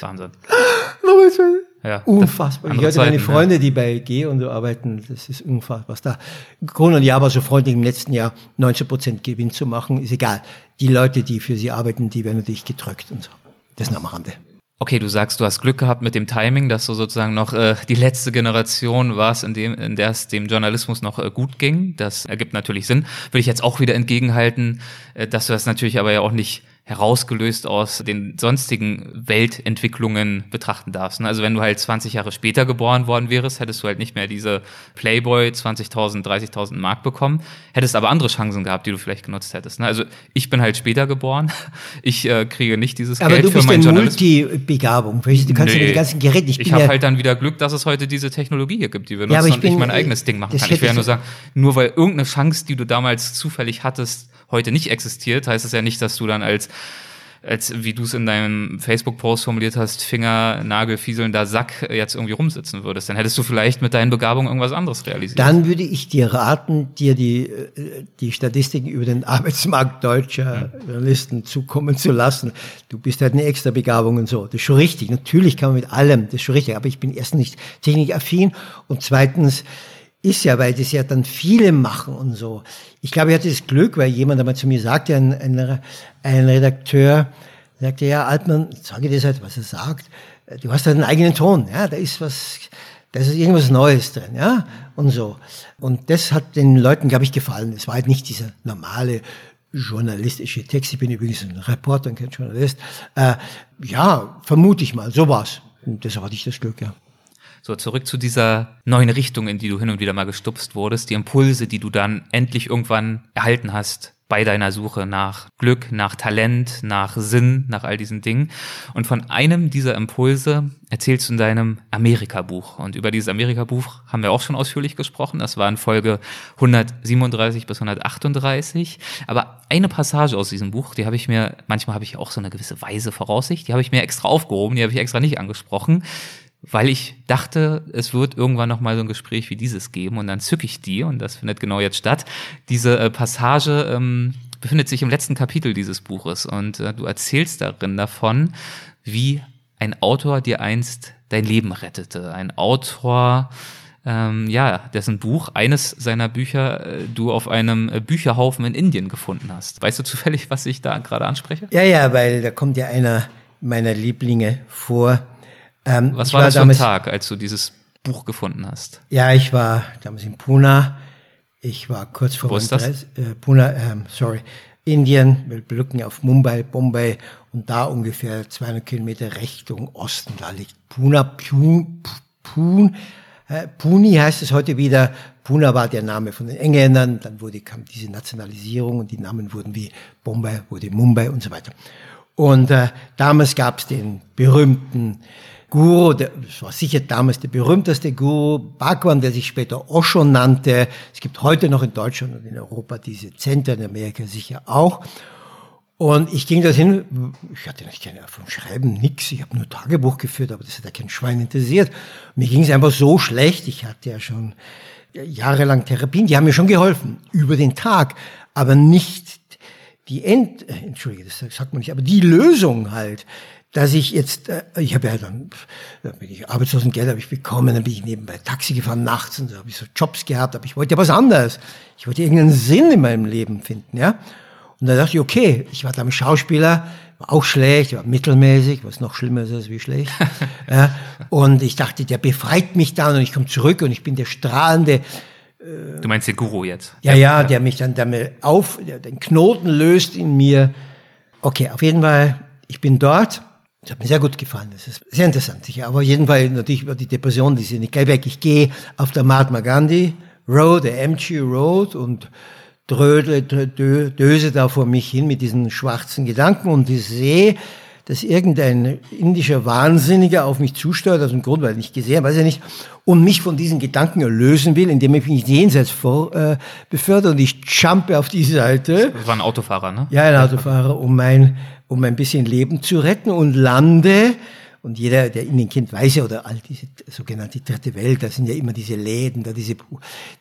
Wahnsinn. Ja, unfassbar. Ich hatte meine Freunde, ja. die bei G und so arbeiten, das ist unfassbar. Was da Kronen und Jahr war so freundlich im letzten Jahr 90 Prozent Gewinn zu machen, ist egal. Die Leute, die für sie arbeiten, die werden natürlich gedrückt und so. Das noch am Rande. Okay, du sagst, du hast Glück gehabt mit dem Timing, dass du sozusagen noch äh, die letzte Generation warst, in, dem, in der es dem Journalismus noch äh, gut ging. Das ergibt natürlich Sinn. Würde ich jetzt auch wieder entgegenhalten, äh, dass du das natürlich aber ja auch nicht herausgelöst aus den sonstigen Weltentwicklungen betrachten darfst. Also wenn du halt 20 Jahre später geboren worden wärst, hättest du halt nicht mehr diese Playboy 20.000, 30.000 Mark bekommen, hättest aber andere Chancen gehabt, die du vielleicht genutzt hättest. Also ich bin halt später geboren. Ich äh, kriege nicht dieses aber Geld für meinen Journalismus. Aber du bist Multibegabung. Du kannst nee. ja die ganzen Geräte. Ich, ich habe ja halt dann wieder Glück, dass es heute diese Technologie hier gibt, die wir nutzen ja, ich und bin, ich mein eigenes Ding machen kann. Ich will ja nur sagen, nur weil irgendeine Chance, die du damals zufällig hattest, heute nicht existiert, heißt es ja nicht, dass du dann als als wie du es in deinem Facebook-Post formuliert hast, Finger, Nagel, fieselnder Sack jetzt irgendwie rumsitzen würdest. Dann hättest du vielleicht mit deinen Begabungen irgendwas anderes realisiert. Dann würde ich dir raten, dir die, die Statistiken über den Arbeitsmarkt deutscher hm. Journalisten zukommen zu lassen. Du bist halt eine extra Begabung und so. Das ist schon richtig. Natürlich kann man mit allem, das ist schon richtig. Aber ich bin erstens nicht technikaffin und zweitens, ist ja, weil das ja dann viele machen und so. Ich glaube, ich hatte das Glück, weil jemand einmal zu mir sagte, ein, ein, ein Redakteur, sagte, ja, Altmann, sage das halt, was er sagt, du hast halt einen eigenen Ton, ja, da ist was, da ist irgendwas Neues drin, ja, und so. Und das hat den Leuten, glaube ich, gefallen. Es war halt nicht dieser normale journalistische Text. Ich bin übrigens ein Reporter und kein Journalist. Äh, ja, vermute ich mal, so war's. Und deshalb hatte ich das Glück, ja. So, zurück zu dieser neuen Richtung, in die du hin und wieder mal gestupst wurdest, die Impulse, die du dann endlich irgendwann erhalten hast bei deiner Suche nach Glück, nach Talent, nach Sinn, nach all diesen Dingen. Und von einem dieser Impulse erzählst du in deinem Amerika-Buch. Und über dieses Amerika-Buch haben wir auch schon ausführlich gesprochen. Das war in Folge 137 bis 138. Aber eine Passage aus diesem Buch, die habe ich mir, manchmal habe ich auch so eine gewisse weise Voraussicht, die habe ich mir extra aufgehoben, die habe ich extra nicht angesprochen weil ich dachte, es wird irgendwann noch mal so ein Gespräch wie dieses geben und dann zücke ich die und das findet genau jetzt statt. Diese äh, Passage ähm, befindet sich im letzten Kapitel dieses Buches und äh, du erzählst darin davon, wie ein Autor dir einst dein Leben rettete. Ein Autor, ähm, ja, dessen Buch, eines seiner Bücher, äh, du auf einem äh, Bücherhaufen in Indien gefunden hast. Weißt du zufällig, was ich da gerade anspreche? Ja, ja, weil da kommt ja einer meiner Lieblinge vor ähm, Was war das für ein Tag, als du dieses Buch gefunden hast? Ja, ich war damals in Pune. Ich war kurz vor Wo ist das? Äh, Pune, ähm, sorry, Indien. Wir blicken auf Mumbai, Bombay und da ungefähr 200 Kilometer Richtung Osten. Da liegt Pune, Pune, Pune Äh, Puni heißt es heute wieder. Puna war der Name von den Engländern. Dann wurde, kam diese Nationalisierung und die Namen wurden wie Bombay, wurde Mumbai und so weiter. Und äh, damals gab es den berühmten Guru, der, war sicher damals der berühmteste Guru, Bhagwan, der sich später Osho nannte. Es gibt heute noch in Deutschland und in Europa diese Zentren, in Amerika sicher auch. Und ich ging dorthin, ich hatte nicht keine von Schreiben, nix, ich habe nur Tagebuch geführt, aber das hat ja kein Schwein interessiert. Mir ging es einfach so schlecht, ich hatte ja schon jahrelang Therapien, die haben mir schon geholfen, über den Tag, aber nicht die End, äh, entschuldige, das sagt man nicht, aber die Lösung halt, dass ich jetzt, äh, ich habe ja dann, dann bin ich Arbeitslosengeld habe ich bekommen, dann bin ich nebenbei Taxi gefahren nachts und so habe ich so Jobs gehabt, aber ich wollte ja was anderes. Ich wollte irgendeinen Sinn in meinem Leben finden, ja. Und da dachte ich, okay, ich war damals Schauspieler, war auch schlecht, war mittelmäßig, was noch schlimmer ist als wie schlecht. ja, und ich dachte, der befreit mich dann und ich komme zurück und ich bin der strahlende. Äh, du meinst den Guru jetzt? Ja, ja, der mich dann damit auf, der den Knoten löst in mir. Okay, auf jeden Fall, ich bin dort. Das hat mir sehr gut gefallen. Das ist sehr interessant. Sicher. Aber auf jeden Fall natürlich war die Depression, die sind nicht geil weg. Ich gehe auf der Mahatma Gandhi Road, der MG Road und drödle, döse da vor mich hin mit diesen schwarzen Gedanken und ich sehe, dass irgendein indischer Wahnsinniger auf mich zusteuert, aus dem Grund, weil ich nicht gesehen, weiß ich nicht, und mich von diesen Gedanken erlösen will, indem ich mich jenseits vor, äh, befördere und ich jumpe auf die Seite. Das war ein Autofahrer, ne? Ja, ein Autofahrer, um mein, um ein bisschen Leben zu retten und lande und jeder, der in den kennt, weiß ja, oder all diese sogenannte dritte Welt, da sind ja immer diese Läden, da diese,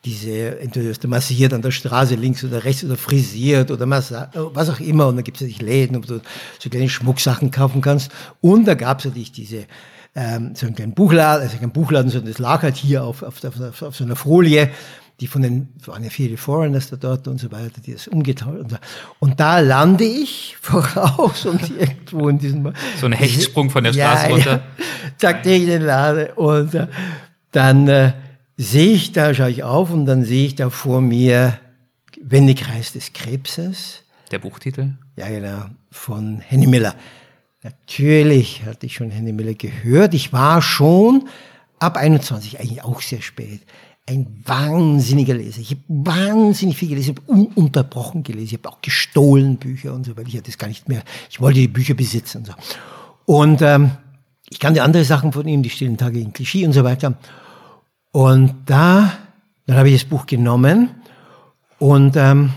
diese, entweder ist der massiert an der Straße links oder rechts oder frisiert oder was auch immer. Und da gibt es natürlich Läden, wo du so kleine Schmucksachen kaufen kannst. Und da gab es natürlich diese, ähm, so einen kleinen Buchladen, also kein Buchladen, sondern das lag halt hier auf, auf, auf, auf so einer Folie die von den, waren ja viele Foreigners da dort und so weiter, die das umgetaucht und so. Und da lande ich voraus und irgendwo in diesem. So ein Hechtsprung von der Straße ja, runter. Ja, zack, ich den Lade und äh, dann äh, sehe ich da, schaue ich auf und dann sehe ich da vor mir Wendekreis des Krebses. Der Buchtitel? Ja, genau, von Henny Miller. Natürlich hatte ich schon Henny Miller gehört. Ich war schon ab 21, eigentlich auch sehr spät, ein wahnsinniger Leser. Ich habe wahnsinnig viel gelesen, ich habe ununterbrochen gelesen, ich habe auch gestohlen Bücher und so, weil ich ja das gar nicht mehr, ich wollte die Bücher besitzen und so. Und ähm, ich kannte andere Sachen von ihm, die stillen Tage in Klischee und so weiter. Und da, dann habe ich das Buch genommen und ähm,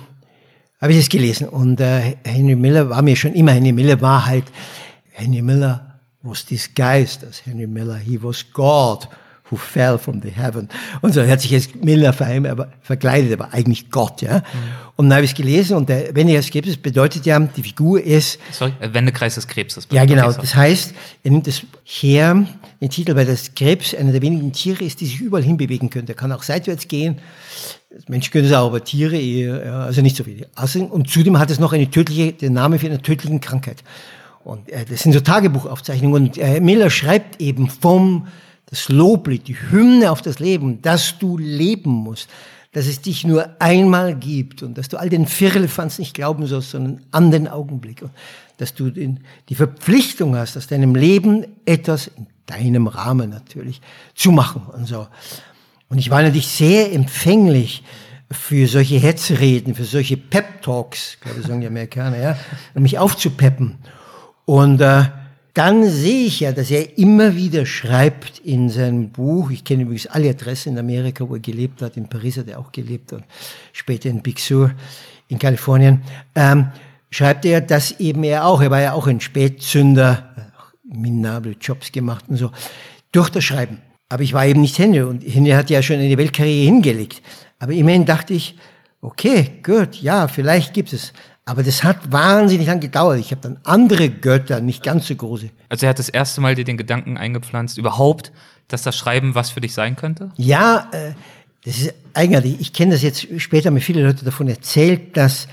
habe ich es gelesen. Und äh, Henry Miller war mir schon immer, Henry Miller war halt, Henry Miller was disguised as Henry Miller, he was God who fell from the heaven. Und so hat sich jetzt Miller verkleidet, aber eigentlich Gott, ja. Mhm. Und dann habe ich es gelesen und der Wendekreis des Krebses bedeutet ja, die Figur ist. Sorry, äh, Wendekreis des Krebses. Ja, genau. Das heißt, er nimmt das her, den Titel, weil das Krebs einer der wenigen Tiere ist, die sich überall hinbewegen können. Der kann auch seitwärts gehen. Mensch können es auch, aber Tiere eher, ja, also nicht so viele. Also, und zudem hat es noch eine tödliche, den Namen für eine tödliche Krankheit. Und äh, das sind so Tagebuchaufzeichnungen. Und äh, Miller schreibt eben vom das Loblied, die Hymne auf das Leben, dass du leben musst, dass es dich nur einmal gibt und dass du all den Firlefanz nicht glauben sollst, sondern an den Augenblick. Und dass du die Verpflichtung hast, aus deinem Leben etwas in deinem Rahmen natürlich zu machen und so. Und ich war natürlich sehr empfänglich für solche Hetzreden, für solche Pep-Talks, glaube ich, sagen die Amerikaner, ja, um mich aufzupeppen. Und äh, dann sehe ich ja, dass er immer wieder schreibt in seinem Buch, ich kenne übrigens alle Adressen in Amerika, wo er gelebt hat, in Paris hat er auch gelebt und später in Big Sur in Kalifornien, ähm, schreibt er, dass eben er auch, er war ja auch ein Spätzünder, minable Jobs gemacht und so, durch das Schreiben. Aber ich war eben nicht Henry und Henry hat ja schon eine Weltkarriere hingelegt. Aber immerhin dachte ich, okay, gut, ja, vielleicht gibt es. Aber das hat wahnsinnig lang gedauert. Ich habe dann andere Götter, nicht ganz so große. Also er hat das erste Mal dir den Gedanken eingepflanzt, überhaupt, dass das Schreiben was für dich sein könnte? Ja, äh, das ist eigenartig. Ich kenne das jetzt später, mir viele Leute davon erzählt, dass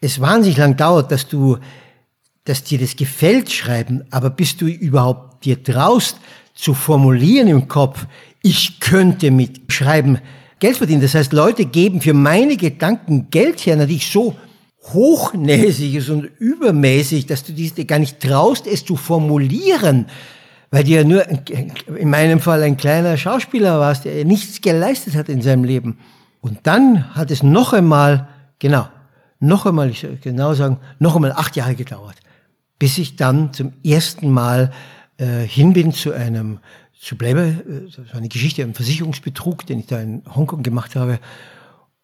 es wahnsinnig lang dauert, dass du, dass dir das gefällt, schreiben, aber bis du überhaupt dir traust, zu formulieren im Kopf, ich könnte mit Schreiben Geld verdienen. Das heißt, Leute geben für meine Gedanken Geld her, natürlich so hochnäsig ist und übermäßig, dass du dir gar nicht traust, es zu formulieren. weil du ja nur in meinem Fall ein kleiner Schauspieler warst, der nichts geleistet hat in seinem Leben. Und dann hat es noch einmal, genau, noch einmal, ich soll genau sagen, noch einmal acht Jahre gedauert, bis ich dann zum ersten Mal äh, hin bin zu einem, zu Bleibe, äh, so eine Geschichte, einen Versicherungsbetrug, den ich da in Hongkong gemacht habe.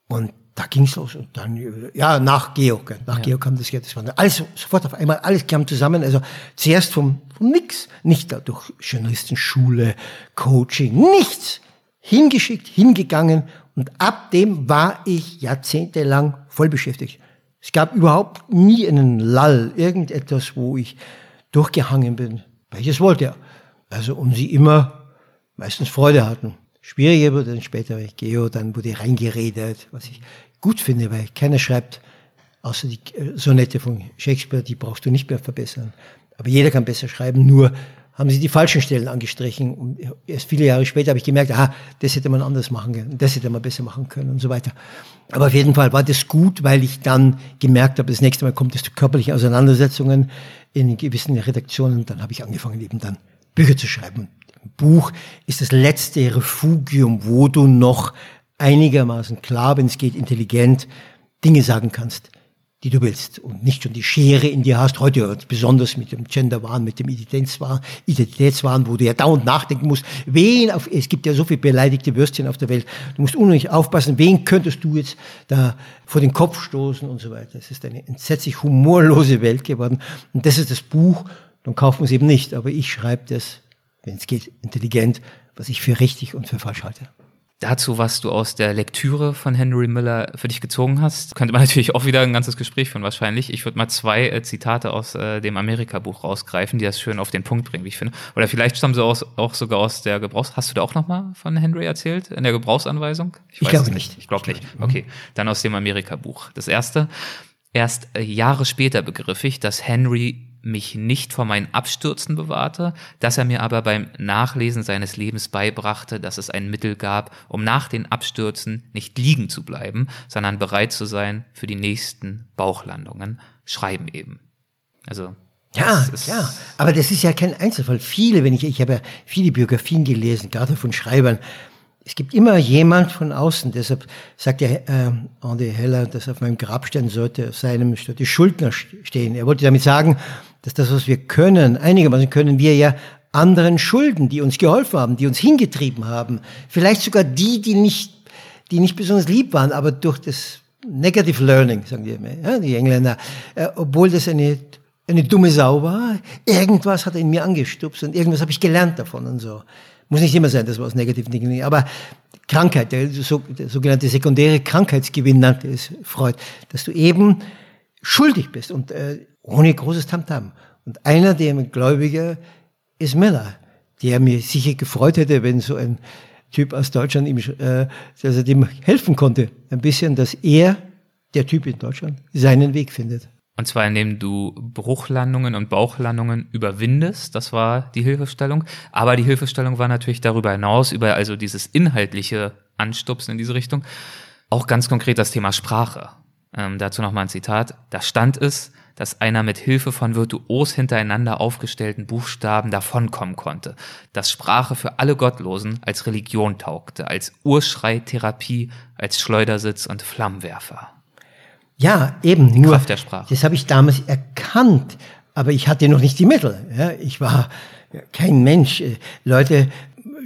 Und da ging's los und dann, ja, nach Georg, nach ja. Georg kam das jetzt, alles sofort auf einmal, alles kam zusammen, also zuerst vom, vom nix, nicht durch Journalistenschule, Coaching, nichts, hingeschickt, hingegangen und ab dem war ich jahrzehntelang voll beschäftigt. Es gab überhaupt nie einen Lall, irgendetwas, wo ich durchgehangen bin, weil ich es wollte. Also, und sie immer meistens Freude hatten. Schwieriger wurde dann später, weil ich Geo, dann wurde reingeredet, was ich gut finde, weil keiner schreibt, außer die äh, Sonette von Shakespeare, die brauchst du nicht mehr verbessern. Aber jeder kann besser schreiben, nur haben sie die falschen Stellen angestrichen. Und erst viele Jahre später habe ich gemerkt, aha, das hätte man anders machen können, das hätte man besser machen können und so weiter. Aber auf jeden Fall war das gut, weil ich dann gemerkt habe, das nächste Mal kommt es zu körperlichen Auseinandersetzungen in gewissen Redaktionen. Dann habe ich angefangen, eben dann Bücher zu schreiben. Buch ist das letzte Refugium, wo du noch einigermaßen klar, wenn es geht, intelligent Dinge sagen kannst, die du willst und nicht schon die Schere in dir hast, heute besonders mit dem Genderwahn, mit dem Identitätswahn, Identitätswahn, wo du ja dauernd nachdenken musst, wen auf, es gibt ja so viele beleidigte Würstchen auf der Welt, du musst unheimlich aufpassen, wen könntest du jetzt da vor den Kopf stoßen und so weiter. Es ist eine entsetzlich humorlose Welt geworden. Und das ist das Buch, dann kaufen wir es eben nicht, aber ich schreibe das wenn es geht, intelligent, was ich für richtig und für falsch halte. Dazu, was du aus der Lektüre von Henry Miller für dich gezogen hast, könnte man natürlich auch wieder ein ganzes Gespräch führen, wahrscheinlich. Ich würde mal zwei äh, Zitate aus äh, dem Amerika-Buch rausgreifen, die das schön auf den Punkt bringen, wie ich finde. Oder vielleicht stammen sie aus, auch sogar aus der Gebrauchs... Hast du da auch nochmal von Henry erzählt, in der Gebrauchsanweisung? Ich, ich glaube nicht. Ich glaube nicht. Okay, dann aus dem Amerika-Buch. Das erste. Erst äh, Jahre später begriff ich, dass Henry mich nicht vor meinen Abstürzen bewahrte, dass er mir aber beim Nachlesen seines Lebens beibrachte, dass es ein Mittel gab, um nach den Abstürzen nicht liegen zu bleiben, sondern bereit zu sein für die nächsten Bauchlandungen. Schreiben eben. Also ja, ja, aber das ist ja kein Einzelfall. Viele, wenn ich, ich habe ja viele Biografien gelesen, gerade von Schreibern, es gibt immer jemand von außen, deshalb sagt ja äh, André Heller, dass auf meinem Grabstein sollte auf seinem die Schuldner stehen. Er wollte damit sagen, dass das, was wir können, einigermaßen können wir ja anderen schulden, die uns geholfen haben, die uns hingetrieben haben. Vielleicht sogar die, die nicht, die nicht besonders lieb waren, aber durch das Negative Learning, sagen immer, ja, die Engländer, äh, obwohl das eine, eine dumme Sau war, irgendwas hat er in mir angestupst und irgendwas habe ich gelernt davon und so. Muss nicht immer sein, das war aus negativen Dingen, aber Krankheit, der, der sogenannte sekundäre Krankheitsgewinn nannte es Freud, dass du eben schuldig bist und äh, ohne großes Tamtam. Und einer der Gläubiger ist Miller, der mir sicher gefreut hätte, wenn so ein Typ aus Deutschland ihm, äh, dass er dem helfen konnte, ein bisschen, dass er, der Typ in Deutschland, seinen Weg findet. Und zwar indem du Bruchlandungen und Bauchlandungen überwindest. Das war die Hilfestellung. Aber die Hilfestellung war natürlich darüber hinaus, über also dieses inhaltliche Anstupsen in diese Richtung, auch ganz konkret das Thema Sprache. Ähm, dazu nochmal ein Zitat. Da stand es, dass einer mit Hilfe von virtuos hintereinander aufgestellten Buchstaben davonkommen konnte, dass Sprache für alle Gottlosen als Religion taugte, als Urschreitherapie, als Schleudersitz und Flammenwerfer. Ja, eben. Die nur, Kraft der Sprache. Das habe ich damals erkannt, aber ich hatte noch nicht die Mittel. Ja, ich war kein Mensch. Äh, Leute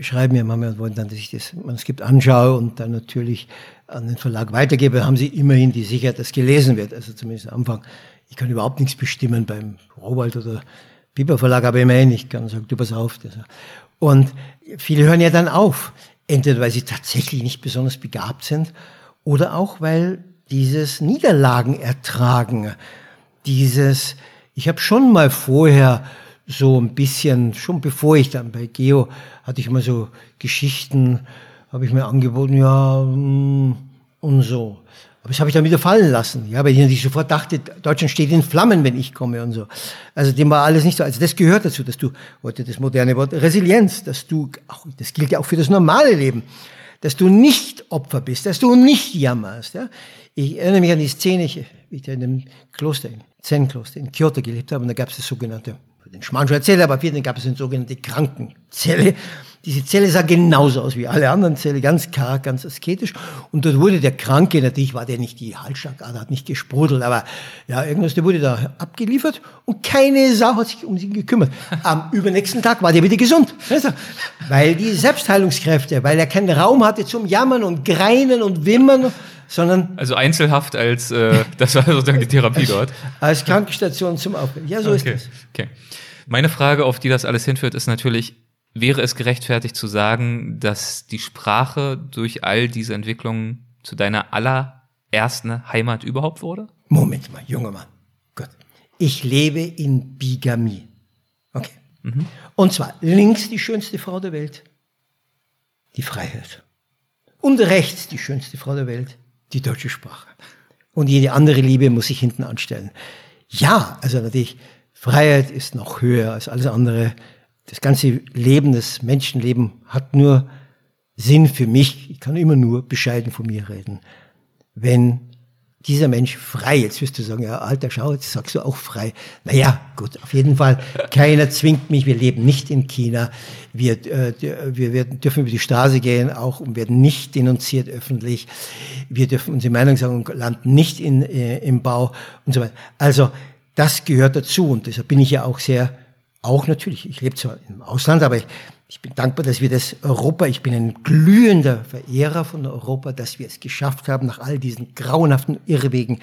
schreiben mir manchmal und wollen dann, dass ich das Manuskript anschaue und dann natürlich an den Verlag weitergebe, haben sie immerhin die Sicherheit, dass gelesen wird. Also zumindest am Anfang. Ich kann überhaupt nichts bestimmen beim Robald oder Biber Verlag, aber immerhin, ich kann sagen, du pass auf. Und viele hören ja dann auf. Entweder weil sie tatsächlich nicht besonders begabt sind oder auch weil dieses Niederlagen ertragen, dieses, ich habe schon mal vorher so ein bisschen, schon bevor ich dann bei Geo, hatte ich mal so Geschichten, habe ich mir angeboten, ja, mm, und so. Aber das habe ich dann wieder fallen lassen, ja, weil ich sofort dachte, Deutschland steht in Flammen, wenn ich komme und so. Also dem war alles nicht so. Also das gehört dazu, dass du, heute das moderne Wort Resilienz, dass du, auch, das gilt ja auch für das normale Leben, dass du nicht Opfer bist, dass du nicht jammerst. Ja. Ich erinnere mich an die Szene, wie ich in einem Kloster, in Zen-Kloster in Kyoto gelebt habe, und da gab es das sogenannte den Schmarrn schon erzählt, aber für den gab es eine sogenannte Krankenzelle. Diese Zelle sah genauso aus wie alle anderen Zellen, ganz karg, ganz asketisch. Und dort wurde der Kranke, natürlich war der nicht die Halsschlagader, hat nicht gesprudelt, aber ja, irgendwas, der wurde da abgeliefert und keine Sau hat sich um ihn gekümmert. Am übernächsten Tag war der wieder gesund. Weil die Selbstheilungskräfte, weil er keinen Raum hatte zum Jammern und Greinen und Wimmern, sondern Also Einzelhaft als, äh, das war sozusagen die Therapie dort. als Krankenstation zum Aufbringen. Ja, so ist okay. es. Okay. Meine Frage, auf die das alles hinführt, ist natürlich, wäre es gerechtfertigt zu sagen, dass die Sprache durch all diese Entwicklungen zu deiner allerersten Heimat überhaupt wurde? Moment mal, junger Mann. Gut. Ich lebe in Bigamie. Okay. Und zwar links die schönste Frau der Welt, die Freiheit. Und rechts die schönste Frau der Welt, die deutsche Sprache. Und jede andere Liebe muss sich hinten anstellen. Ja, also natürlich, Freiheit ist noch höher als alles andere. Das ganze Leben, das Menschenleben hat nur Sinn für mich. Ich kann immer nur bescheiden von mir reden. Wenn dieser Mensch frei, jetzt wirst du sagen, ja, alter, schau, jetzt sagst du auch frei. Naja, gut, auf jeden Fall, keiner zwingt mich, wir leben nicht in China, wir, äh, wir werden, dürfen über die Straße gehen auch und werden nicht denunziert öffentlich, wir dürfen unsere Meinung sagen und landen nicht in, äh, im Bau und so weiter. Also, das gehört dazu und deshalb bin ich ja auch sehr, auch natürlich, ich lebe zwar im Ausland, aber ich, ich bin dankbar, dass wir das Europa, ich bin ein glühender Verehrer von Europa, dass wir es geschafft haben, nach all diesen grauenhaften Irrwegen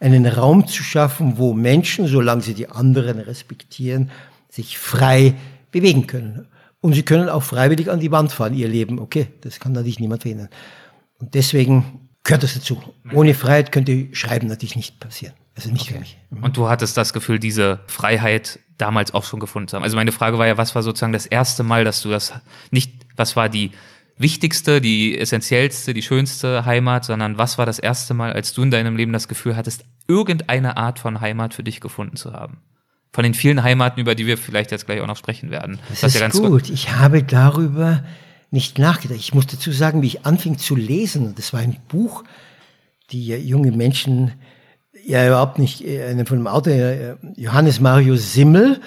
einen Raum zu schaffen, wo Menschen, solange sie die anderen respektieren, sich frei bewegen können. Und sie können auch freiwillig an die Wand fahren, ihr Leben. Okay, das kann natürlich niemand verhindern. Und deswegen gehört das dazu. Ohne Freiheit könnte Schreiben natürlich nicht passieren. Also nicht für mich. Und du hattest das Gefühl, diese Freiheit damals auch schon gefunden zu haben. Also meine Frage war ja, was war sozusagen das erste Mal, dass du das nicht, was war die wichtigste, die essentiellste, die schönste Heimat, sondern was war das erste Mal, als du in deinem Leben das Gefühl hattest, irgendeine Art von Heimat für dich gefunden zu haben? Von den vielen Heimaten, über die wir vielleicht jetzt gleich auch noch sprechen werden. Das, ist gut. Ich habe darüber nicht nachgedacht. Ich muss dazu sagen, wie ich anfing zu lesen, das war ein Buch, die junge Menschen ja überhaupt nicht äh, von dem Autor, äh, Johannes Marius Simmel,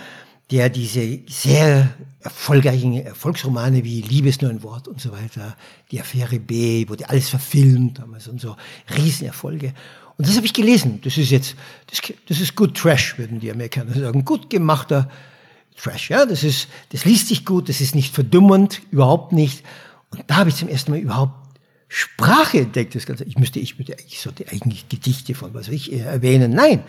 der diese sehr erfolgreichen Erfolgsromane wie Liebe ist nur ein Wort und so weiter, die Affäre B, wurde alles verfilmt damals und so, Riesenerfolge. Und das habe ich gelesen. Das ist jetzt, das, das ist gut Trash, würden die Amerikaner sagen. Gut gemachter Trash, ja. Das ist, das liest sich gut, das ist nicht verdummernd, überhaupt nicht. Und da habe ich zum ersten Mal überhaupt Sprache entdeckt. Das Ganze. Ich müsste, ich müsste ich sollte eigentlich Gedichte von was ich äh, erwähnen. Nein.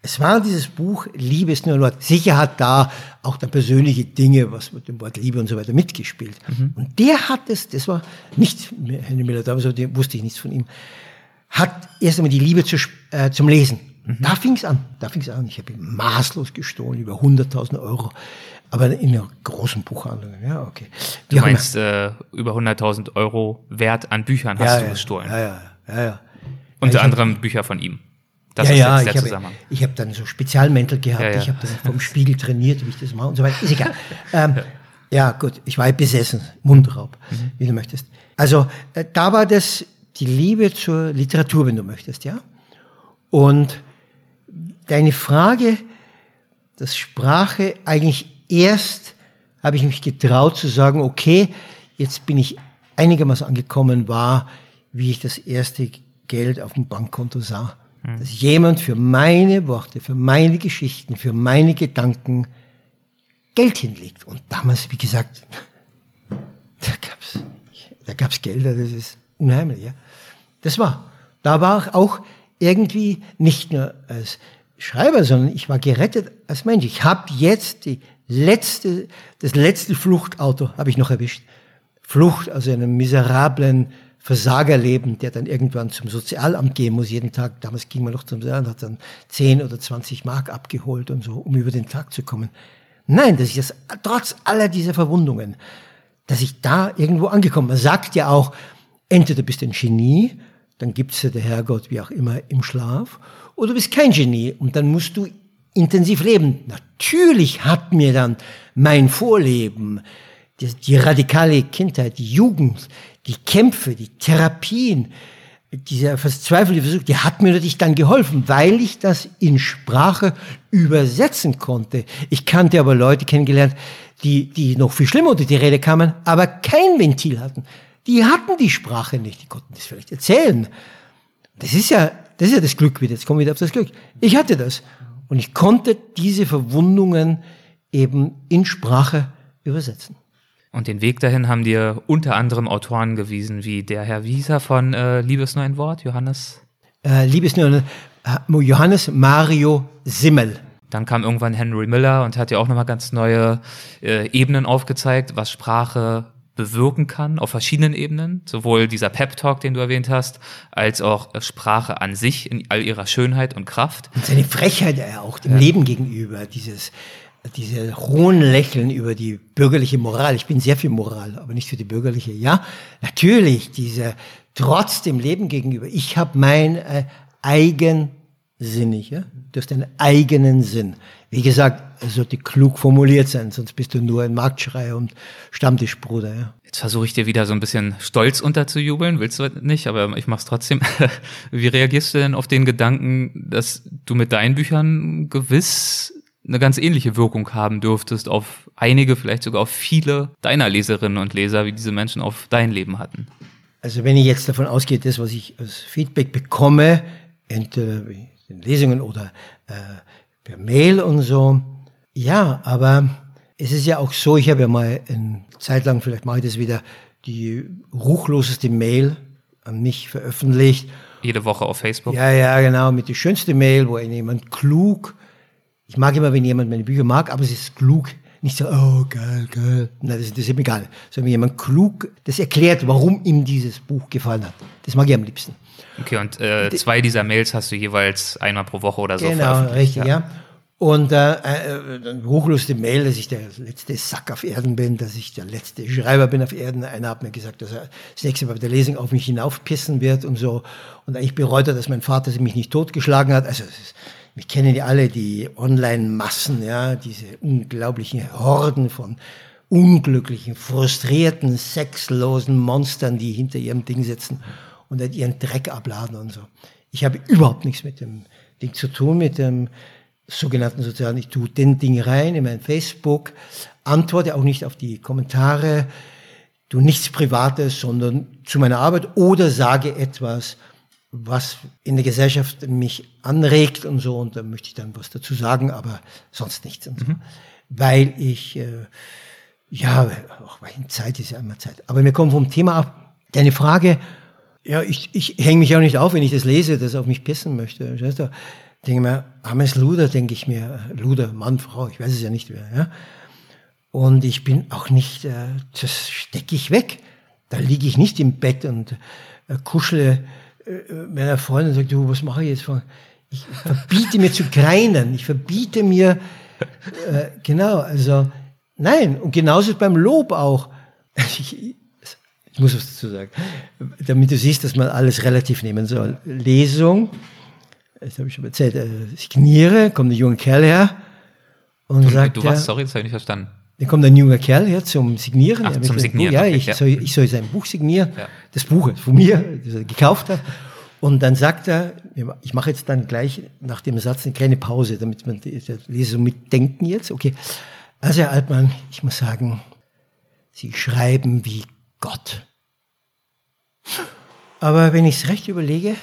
Es war dieses Buch Liebe ist nur ein Wort. Sicher hat da auch der persönliche Dinge, was mit dem Wort Liebe und so weiter mitgespielt. Mhm. Und der hat es, das war nicht Henry Miller, damals wusste ich nichts von ihm, hat erst einmal die Liebe zu, äh, zum Lesen. Mhm. Da fing es an. Da fing es an. Ich habe ihn maßlos gestohlen, über 100.000 Euro. Aber in einer großen Buchhandlung. Ja, okay. Du ja, meinst äh, über 100.000 Euro Wert an Büchern hast ja, du ja, gestohlen? Ja, ja, ja. ja. Unter anderem hab, Bücher von ihm. Das ja, ist ja, der ich habe, ich habe dann so Spezialmäntel gehabt. Ja, ja. Ich habe dann vom Spiegel trainiert, wie ich das mache und so weiter. Ist egal. ähm, ja, gut. Ich war besessen. Mundraub, mhm. wie du möchtest. Also, äh, da war das die Liebe zur Literatur, wenn du möchtest, ja. Und deine Frage, dass Sprache eigentlich erst habe ich mich getraut zu sagen, okay, jetzt bin ich einigermaßen angekommen, war, wie ich das erste Geld auf dem Bankkonto sah. Mhm. Dass jemand für meine Worte, für meine Geschichten, für meine Gedanken Geld hinlegt. Und damals, wie gesagt, da gab's, da gab's Gelder, das ist unheimlich, ja. Das war. Da war auch irgendwie nicht nur als Schreiber, sondern ich war gerettet als Mensch. Ich habe jetzt die letzte, das letzte Fluchtauto habe ich noch erwischt. Flucht aus einem miserablen Versagerleben, der dann irgendwann zum Sozialamt gehen muss, jeden Tag. Damals ging man noch zum Sozialamt, hat dann 10 oder 20 Mark abgeholt und so, um über den Tag zu kommen. Nein, dass ich das, trotz aller dieser Verwundungen, dass ich da irgendwo angekommen. Man sagt ja auch, entweder bist du ein Genie, dann gibt's ja der Herrgott, wie auch immer, im Schlaf, oder du bist kein Genie und dann musst du intensiv leben. Natürlich hat mir dann mein Vorleben, die, die radikale Kindheit, die Jugend, die Kämpfe, die Therapien, dieser verzweifelte Versuch, der hat mir natürlich dann geholfen, weil ich das in Sprache übersetzen konnte. Ich kannte aber Leute kennengelernt, die, die noch viel schlimmer unter die Rede kamen, aber kein Ventil hatten. Die hatten die Sprache nicht, die konnten das vielleicht erzählen. Das ist ja, das ist ja das Glück wieder. Jetzt kommen wir wieder auf das Glück. Ich hatte das. Und ich konnte diese Verwundungen eben in Sprache übersetzen. Und den Weg dahin haben dir unter anderem Autoren gewiesen, wie der Herr Wieser von äh, Liebes nur ein Wort, Johannes? Äh, Liebes nur ein äh, Johannes Mario Simmel. Dann kam irgendwann Henry Miller und hat ja auch nochmal ganz neue äh, Ebenen aufgezeigt, was Sprache bewirken kann auf verschiedenen Ebenen. Sowohl dieser Pep-Talk, den du erwähnt hast, als auch Sprache an sich in all ihrer Schönheit und Kraft. Und seine Frechheit ja auch dem ja. Leben gegenüber, dieses diese hohen Lächeln über die bürgerliche Moral. Ich bin sehr für Moral, aber nicht für die bürgerliche. Ja, natürlich, diese trotz dem Leben gegenüber. Ich habe mein äh, eigensinnig, ja? Du hast deinen eigenen Sinn. Wie gesagt, es sollte klug formuliert sein, sonst bist du nur ein Marktschreier und Stammtischbruder. Ja? Jetzt versuche ich dir wieder so ein bisschen stolz unterzujubeln, willst du nicht, aber ich mach's trotzdem. Wie reagierst du denn auf den Gedanken, dass du mit deinen Büchern gewiss eine ganz ähnliche Wirkung haben dürftest auf einige, vielleicht sogar auf viele deiner Leserinnen und Leser, wie diese Menschen auf dein Leben hatten? Also wenn ich jetzt davon ausgehe, das, was ich als Feedback bekomme, entweder in Lesungen oder äh, per Mail und so, ja, aber es ist ja auch so, ich habe ja mal eine Zeit lang, vielleicht mache ich das wieder, die ruchloseste Mail an mich veröffentlicht. Jede Woche auf Facebook? Ja, ja, genau, mit der schönste Mail, wo jemand klug ich mag immer, wenn jemand meine Bücher mag, aber es ist klug. Nicht so, oh, geil, geil. Nein, das, das ist ihm egal. Sondern wenn jemand klug das erklärt, warum ihm dieses Buch gefallen hat. Das mag ich am liebsten. Okay, und äh, zwei dieser Mails hast du jeweils einmal pro Woche oder so Genau, richtig, ja. ja. Und äh, äh, hochlustige Mail, dass ich der letzte Sack auf Erden bin, dass ich der letzte Schreiber bin auf Erden. Einer hat mir gesagt, dass er das nächste Mal bei der Lesung auf mich hinaufpissen wird und so. Und eigentlich bereut er, dass mein Vater mich nicht totgeschlagen hat. Also es ist wir kennen ja alle die Online-Massen, ja, diese unglaublichen Horden von unglücklichen, frustrierten, sexlosen Monstern, die hinter ihrem Ding sitzen und ihren Dreck abladen und so. Ich habe überhaupt nichts mit dem Ding zu tun, mit dem sogenannten sozialen. Ich tue den Ding rein in mein Facebook, antworte auch nicht auf die Kommentare, tue nichts Privates, sondern zu meiner Arbeit oder sage etwas, was in der Gesellschaft mich anregt und so, und da möchte ich dann was dazu sagen, aber sonst nichts. Und so. Mhm. Weil ich, äh, ja, auch weil Zeit ist ja immer Zeit. Aber wir kommen vom Thema ab. Deine Frage, ja, ich, ich hänge mich auch nicht auf, wenn ich das lese, das auf mich pissen möchte. Weißt du? Denke mir, Ames Luder, denke ich mir, Luder, Mann, Frau, ich weiß es ja nicht mehr. Ja? Und ich bin auch nicht, äh, das stecke ich weg. Da liege ich nicht im Bett und äh, kuschle meiner Freundin sagt, du, was mache ich jetzt? Ich verbiete mir zu greinen. Ich verbiete mir, äh, genau, also, nein. Und genauso ist beim Lob auch. Ich, ich muss was dazu sagen, damit du siehst, dass man alles relativ nehmen soll. Lesung, das habe ich schon erzählt, äh, signiere, kommt ein junger Kerl her und du, sagt, du was, sorry, das habe ich nicht verstanden. Dann kommt ein junger Kerl her zum Signieren. Ach, zum Signieren. Ja, ich, Soll, ich soll sein Buch signieren. Ja. Das Buch von mir, das er gekauft hat. Und dann sagt er, ich mache jetzt dann gleich nach dem Satz eine kleine Pause, damit man die, die Leser mitdenken jetzt. Okay. Also Herr Altmann, ich muss sagen, Sie schreiben wie Gott. Aber wenn ich es recht überlege,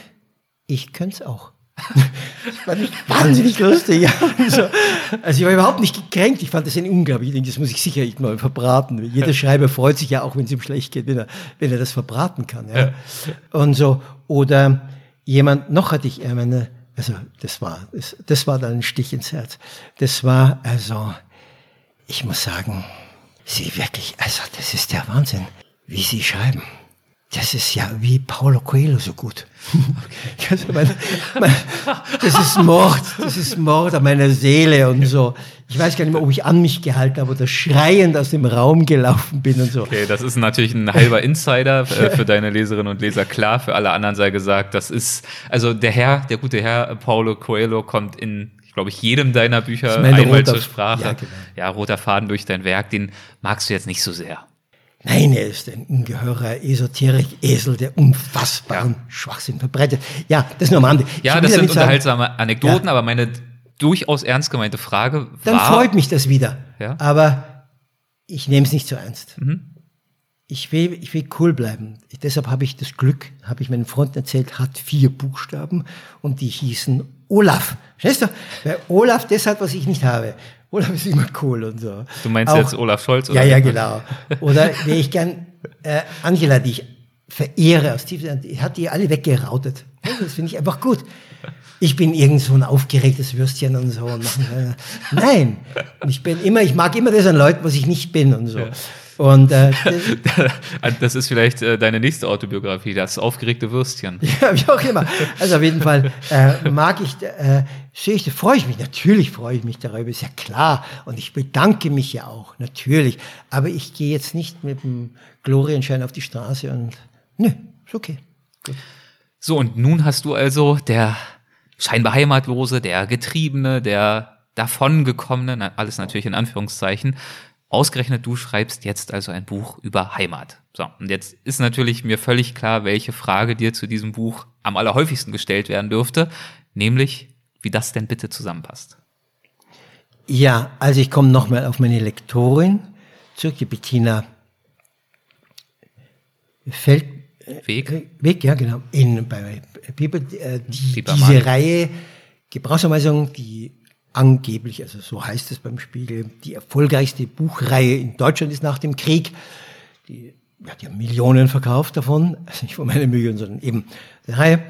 ich könnte es auch. Das ich wahnsinnig lustig. Also, also, ich war überhaupt nicht gekränkt. Ich fand das ein unglaublich. Ich denke, das muss ich sicher mal verbraten. Jeder Schreiber freut sich ja auch, wenn es ihm schlecht geht, wenn er, wenn er das verbraten kann. Ja. Und so. Oder jemand, noch hatte ich meine, also das war, das, das war dann ein Stich ins Herz. Das war, also, ich muss sagen, Sie wirklich, also das ist der Wahnsinn, wie Sie schreiben. Das ist ja wie Paulo Coelho so gut. Okay. Also mein, mein, das ist Mord, das ist Mord an meiner Seele und so. Ich weiß gar nicht mehr, ob ich an mich gehalten habe oder schreiend aus dem Raum gelaufen bin und so. Okay, das ist natürlich ein halber Insider äh, für deine Leserinnen und Leser. Klar, für alle anderen sei gesagt, das ist, also der Herr, der gute Herr Paulo Coelho kommt in glaube ich, jedem deiner Bücher einmal zur Sprache. Ja, genau. ja, roter Faden durch dein Werk, den magst du jetzt nicht so sehr. Nein, er ist ein ungeheurer Esoterik-Esel, der unfassbaren ja. Schwachsinn verbreitet. Ja, das ist nur am Rande. Ja, das sind unterhaltsame sagen, Anekdoten, ja. aber meine durchaus ernst gemeinte Frage war... Dann freut mich das wieder. Ja. Aber ich nehme es nicht so ernst. Mhm. Ich will, ich will cool bleiben. Ich, deshalb habe ich das Glück, habe ich meinen Freunden erzählt, hat vier Buchstaben und die hießen Olaf. Verstehst du? Weil Olaf das hat, was ich nicht habe. Olaf ist immer cool und so. Du meinst Auch, jetzt Olaf Scholz? Oder? Ja, ja, genau. Oder wäre ich gern äh, Angela, die ich verehre aus tiefster hat die alle weggerautet. Das finde ich einfach gut. Ich bin irgend so ein aufgeregtes Würstchen und so. Und machen, äh, nein, ich bin immer, ich mag immer das an Leuten, was ich nicht bin und so. Ja. Und äh, das ist vielleicht äh, deine nächste Autobiografie, das aufgeregte Würstchen. Ja, wie auch immer. Also auf jeden Fall äh, mag ich, äh, sehe ich, freue ich mich. Natürlich freue ich mich darüber, ist ja klar. Und ich bedanke mich ja auch, natürlich. Aber ich gehe jetzt nicht mit dem Glorienschein auf die Straße und nö, ist okay. Gut. So, und nun hast du also der scheinbar Heimatlose, der Getriebene, der davongekommene, alles natürlich in Anführungszeichen, Ausgerechnet du schreibst jetzt also ein Buch über Heimat. So, und jetzt ist natürlich mir völlig klar, welche Frage dir zu diesem Buch am allerhäufigsten gestellt werden dürfte, nämlich, wie das denn bitte zusammenpasst. Ja, also ich komme nochmal auf meine Lektorin zurück, die Bettina Feld, Weg. Weg, ja, genau. In, bei Bibel, äh, die, diese Reihe Gebrauchsanweisung, die angeblich, also so heißt es beim Spiegel, die erfolgreichste Buchreihe in Deutschland ist nach dem Krieg. Die hat ja Millionen verkauft davon, also nicht von meinen Millionen, sondern eben der Reihe.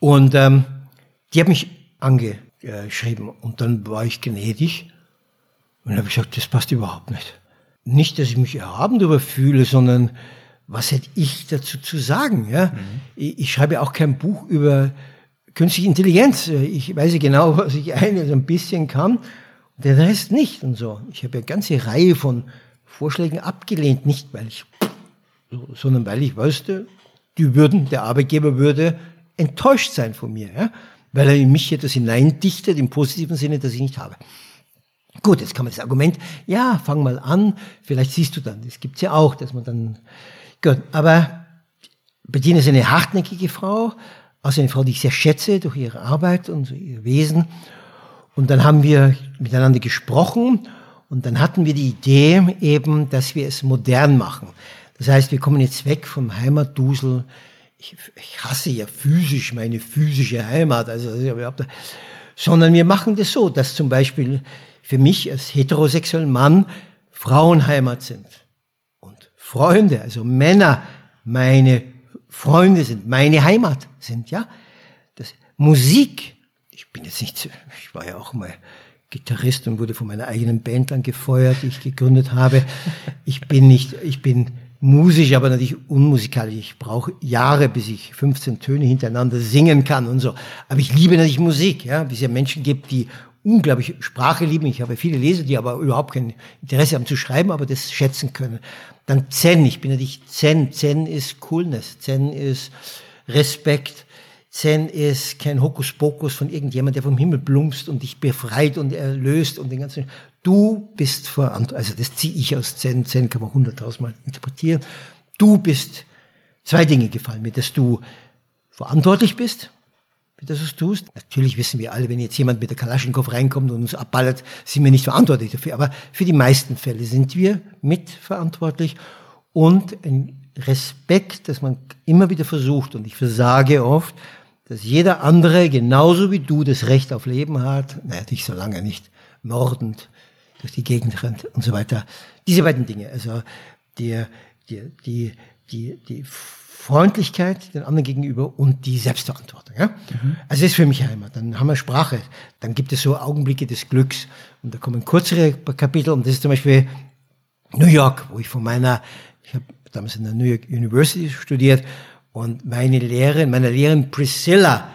Und ähm, die hat mich angeschrieben und dann war ich gnädig und habe gesagt, das passt überhaupt nicht. Nicht, dass ich mich erhaben darüber fühle, sondern was hätte ich dazu zu sagen? Ja? Mhm. Ich, ich schreibe auch kein Buch über künstliche Intelligenz. Ich weiß genau, was ich eine so ein bisschen kann, der Rest nicht und so. Ich habe eine ganze Reihe von Vorschlägen abgelehnt, nicht weil ich, sondern weil ich wusste, die würden, der Arbeitgeber würde enttäuscht sein von mir, ja? weil er in mich etwas hineindichtet, im positiven Sinne, das ich nicht habe. Gut, jetzt kann man das Argument, ja, fang mal an, vielleicht siehst du dann, das gibt's ja auch, dass man dann, gut, aber Bettina ist eine hartnäckige Frau, also eine Frau, die ich sehr schätze durch ihre Arbeit und ihr Wesen. Und dann haben wir miteinander gesprochen und dann hatten wir die Idee eben, dass wir es modern machen. Das heißt, wir kommen jetzt weg vom Heimatdusel. Ich, ich hasse ja physisch meine physische Heimat, also, sondern wir machen das so, dass zum Beispiel für mich als heterosexuellen Mann Frauenheimat sind und Freunde, also Männer meine Freunde sind, meine Heimat sind, ja. Das, Musik, ich bin jetzt nicht, ich war ja auch mal Gitarrist und wurde von meiner eigenen Band angefeuert, die ich gegründet habe. Ich bin nicht, ich bin musisch, aber natürlich unmusikalisch. Ich brauche Jahre, bis ich 15 Töne hintereinander singen kann und so. Aber ich liebe natürlich Musik, ja, wie es ja Menschen gibt, die unglaublich Sprache lieben. Ich habe viele Leser, die aber überhaupt kein Interesse haben zu schreiben, aber das schätzen können. Dann Zen, ich bin natürlich Zen. Zen ist Coolness, Zen ist Respekt, Zen ist kein Hokuspokus von irgendjemand, der vom Himmel plumpst und dich befreit und erlöst und den ganzen. Du bist verantwortlich. Also das ziehe ich aus Zen. Zen kann man hunderttausendmal interpretieren. Du bist, zwei Dinge gefallen mir, dass du verantwortlich bist wie du es tust. Natürlich wissen wir alle, wenn jetzt jemand mit der Kalaschnikow reinkommt und uns abballert, sind wir nicht verantwortlich dafür. Aber für die meisten Fälle sind wir mitverantwortlich und ein Respekt, dass man immer wieder versucht, und ich versage oft, dass jeder andere genauso wie du das Recht auf Leben hat, naja, nicht so lange nicht, mordend durch die Gegend rennt und so weiter. Diese beiden Dinge, also die, die, die, die, die Freundlichkeit den anderen gegenüber und die Selbstverantwortung. Ja? Mhm. Also das ist für mich Heimat. Dann haben wir Sprache. Dann gibt es so Augenblicke des Glücks. Und da kommen kürzere Kapitel. Und das ist zum Beispiel New York, wo ich von meiner, ich habe damals in der New York University studiert und meine Lehrerin, meine Lehrerin Priscilla,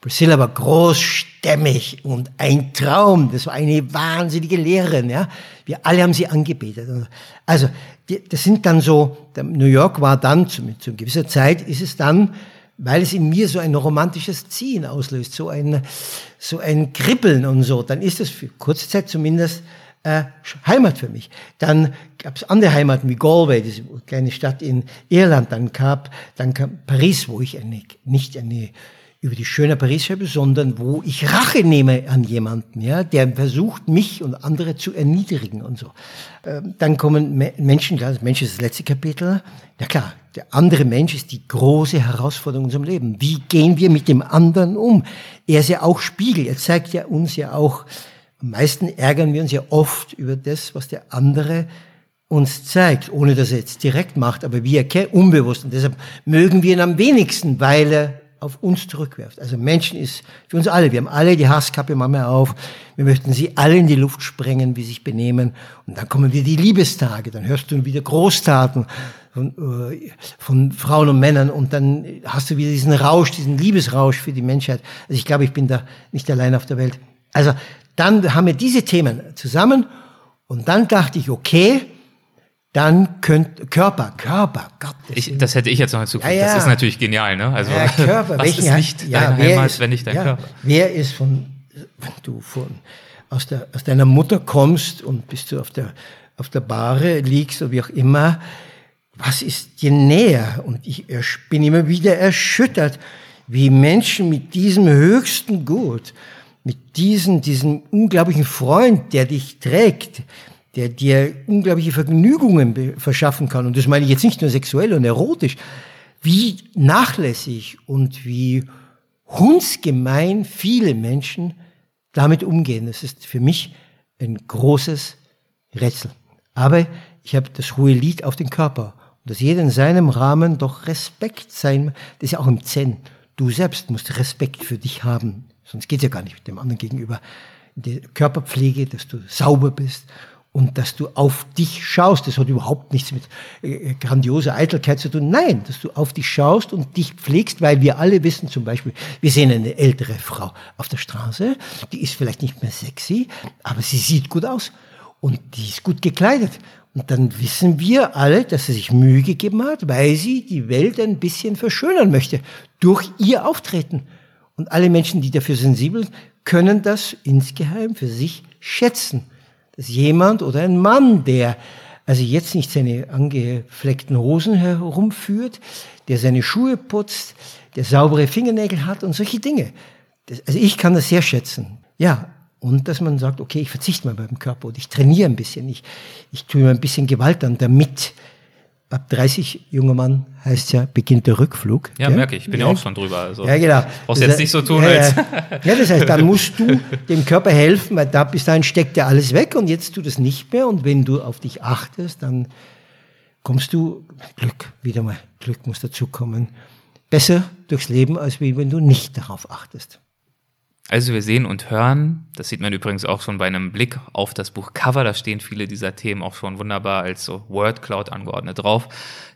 Priscilla war großstämmig und ein Traum. Das war eine wahnsinnige Lehrerin, ja. Wir alle haben sie angebetet. Also, das sind dann so, New York war dann, zu, zu gewisser Zeit ist es dann, weil es in mir so ein romantisches Ziehen auslöst, so ein, so ein Kribbeln und so, dann ist es für kurze Zeit zumindest äh, Heimat für mich. Dann gab es andere Heimaten wie Galway, diese kleine Stadt in Irland. Dann gab, dann kam Paris, wo ich eine, nicht eine über die schöne Paris schreibe, sondern wo ich Rache nehme an jemanden, ja, der versucht, mich und andere zu erniedrigen und so. Ähm, dann kommen Menschen, klar, das Mensch ist das letzte Kapitel. Ja klar, der andere Mensch ist die große Herausforderung in unserem Leben. Wie gehen wir mit dem anderen um? Er ist ja auch Spiegel. Er zeigt ja uns ja auch, am meisten ärgern wir uns ja oft über das, was der andere uns zeigt, ohne dass er jetzt direkt macht, aber wir unbewusst. Und deshalb mögen wir ihn am wenigsten, weil er auf uns zurückwirft. Also Menschen ist für uns alle, wir haben alle die Hasskappe manchmal auf, wir möchten sie alle in die Luft sprengen, wie sie sich benehmen. Und dann kommen wieder die Liebestage, dann hörst du wieder Großtaten von, äh, von Frauen und Männern und dann hast du wieder diesen Rausch, diesen Liebesrausch für die Menschheit. Also ich glaube, ich bin da nicht allein auf der Welt. Also dann haben wir diese Themen zusammen und dann dachte ich, okay, dann könnt Körper, Körper, Gott. Ich, das hätte ich jetzt noch hinzugefügt. Ja, ja. Das ist natürlich genial, ne? Also ja, Körper, was ist nicht ja, deine Heimat, ist, wenn nicht dein Körper? Wer ist von, wenn du von aus, der, aus deiner Mutter kommst und bist du auf der auf der Bahre liegst oder wie auch immer, was ist dir näher? Und ich bin immer wieder erschüttert, wie Menschen mit diesem höchsten Gut, mit diesem, diesem unglaublichen Freund, der dich trägt, der dir unglaubliche Vergnügungen verschaffen kann. Und das meine ich jetzt nicht nur sexuell und erotisch. Wie nachlässig und wie hundsgemein viele Menschen damit umgehen. Das ist für mich ein großes Rätsel. Aber ich habe das hohe Lied auf den Körper. Und dass jeder in seinem Rahmen doch Respekt sein, das ist ja auch im Zen. Du selbst musst Respekt für dich haben. Sonst geht's ja gar nicht mit dem anderen gegenüber. Die Körperpflege, dass du sauber bist und dass du auf dich schaust. Das hat überhaupt nichts mit äh, grandioser Eitelkeit zu tun. Nein, dass du auf dich schaust und dich pflegst, weil wir alle wissen zum Beispiel, wir sehen eine ältere Frau auf der Straße, die ist vielleicht nicht mehr sexy, aber sie sieht gut aus und die ist gut gekleidet. Und dann wissen wir alle, dass sie sich Mühe gegeben hat, weil sie die Welt ein bisschen verschönern möchte durch ihr Auftreten. Und alle Menschen, die dafür sensibel sind, können das insgeheim für sich schätzen dass jemand oder ein Mann, der also jetzt nicht seine angefleckten Hosen herumführt, der seine Schuhe putzt, der saubere Fingernägel hat und solche Dinge. Das, also ich kann das sehr schätzen. Ja, und dass man sagt, okay, ich verzichte mal beim Körper und ich trainiere ein bisschen, ich, ich tue mir ein bisschen Gewalt an, damit ab 30, junger Mann, heißt ja, beginnt der Rückflug. Ja, ja? merke ich. Bin ja. ja auch schon drüber. Also ja, genau. Brauchst das jetzt nicht so tun, ja, als. Ja. das heißt, dann musst du dem Körper helfen, weil da bis dahin steckt ja alles weg und jetzt tut es nicht mehr. Und wenn du auf dich achtest, dann kommst du, Glück, wieder mal, Glück muss dazukommen, besser durchs Leben, als wenn du nicht darauf achtest. Also wir sehen und hören, das sieht man übrigens auch schon bei einem Blick auf das Buch Cover, da stehen viele dieser Themen auch schon wunderbar als so Word Cloud angeordnet drauf,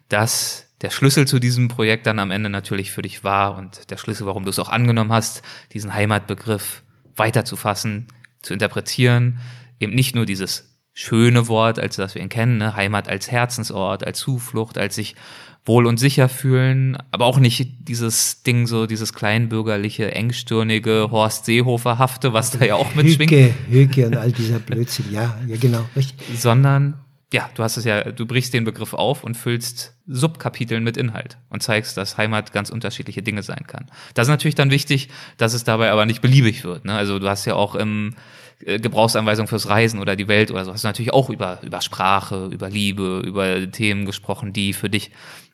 dass der Schlüssel zu diesem Projekt dann am Ende natürlich für dich war und der Schlüssel, warum du es auch angenommen hast, diesen Heimatbegriff weiterzufassen, zu interpretieren, eben nicht nur dieses schöne Wort, als das wir ihn kennen, ne? Heimat als Herzensort, als Zuflucht, als sich wohl und sicher fühlen, aber auch nicht dieses Ding so, dieses kleinbürgerliche, engstirnige, Horst Seehofer-hafte, was da ja auch mitschwingt. Hüke, Hüke und all dieser Blödsinn, ja, ja genau, richtig. Sondern, ja, du hast es ja, du brichst den Begriff auf und füllst Subkapiteln mit Inhalt und zeigst, dass Heimat ganz unterschiedliche Dinge sein kann. Das ist natürlich dann wichtig, dass es dabei aber nicht beliebig wird. Ne? Also du hast ja auch im äh, Gebrauchsanweisung fürs Reisen oder die Welt oder so, hast du natürlich auch über, über Sprache, über Liebe, über Themen gesprochen, die für dich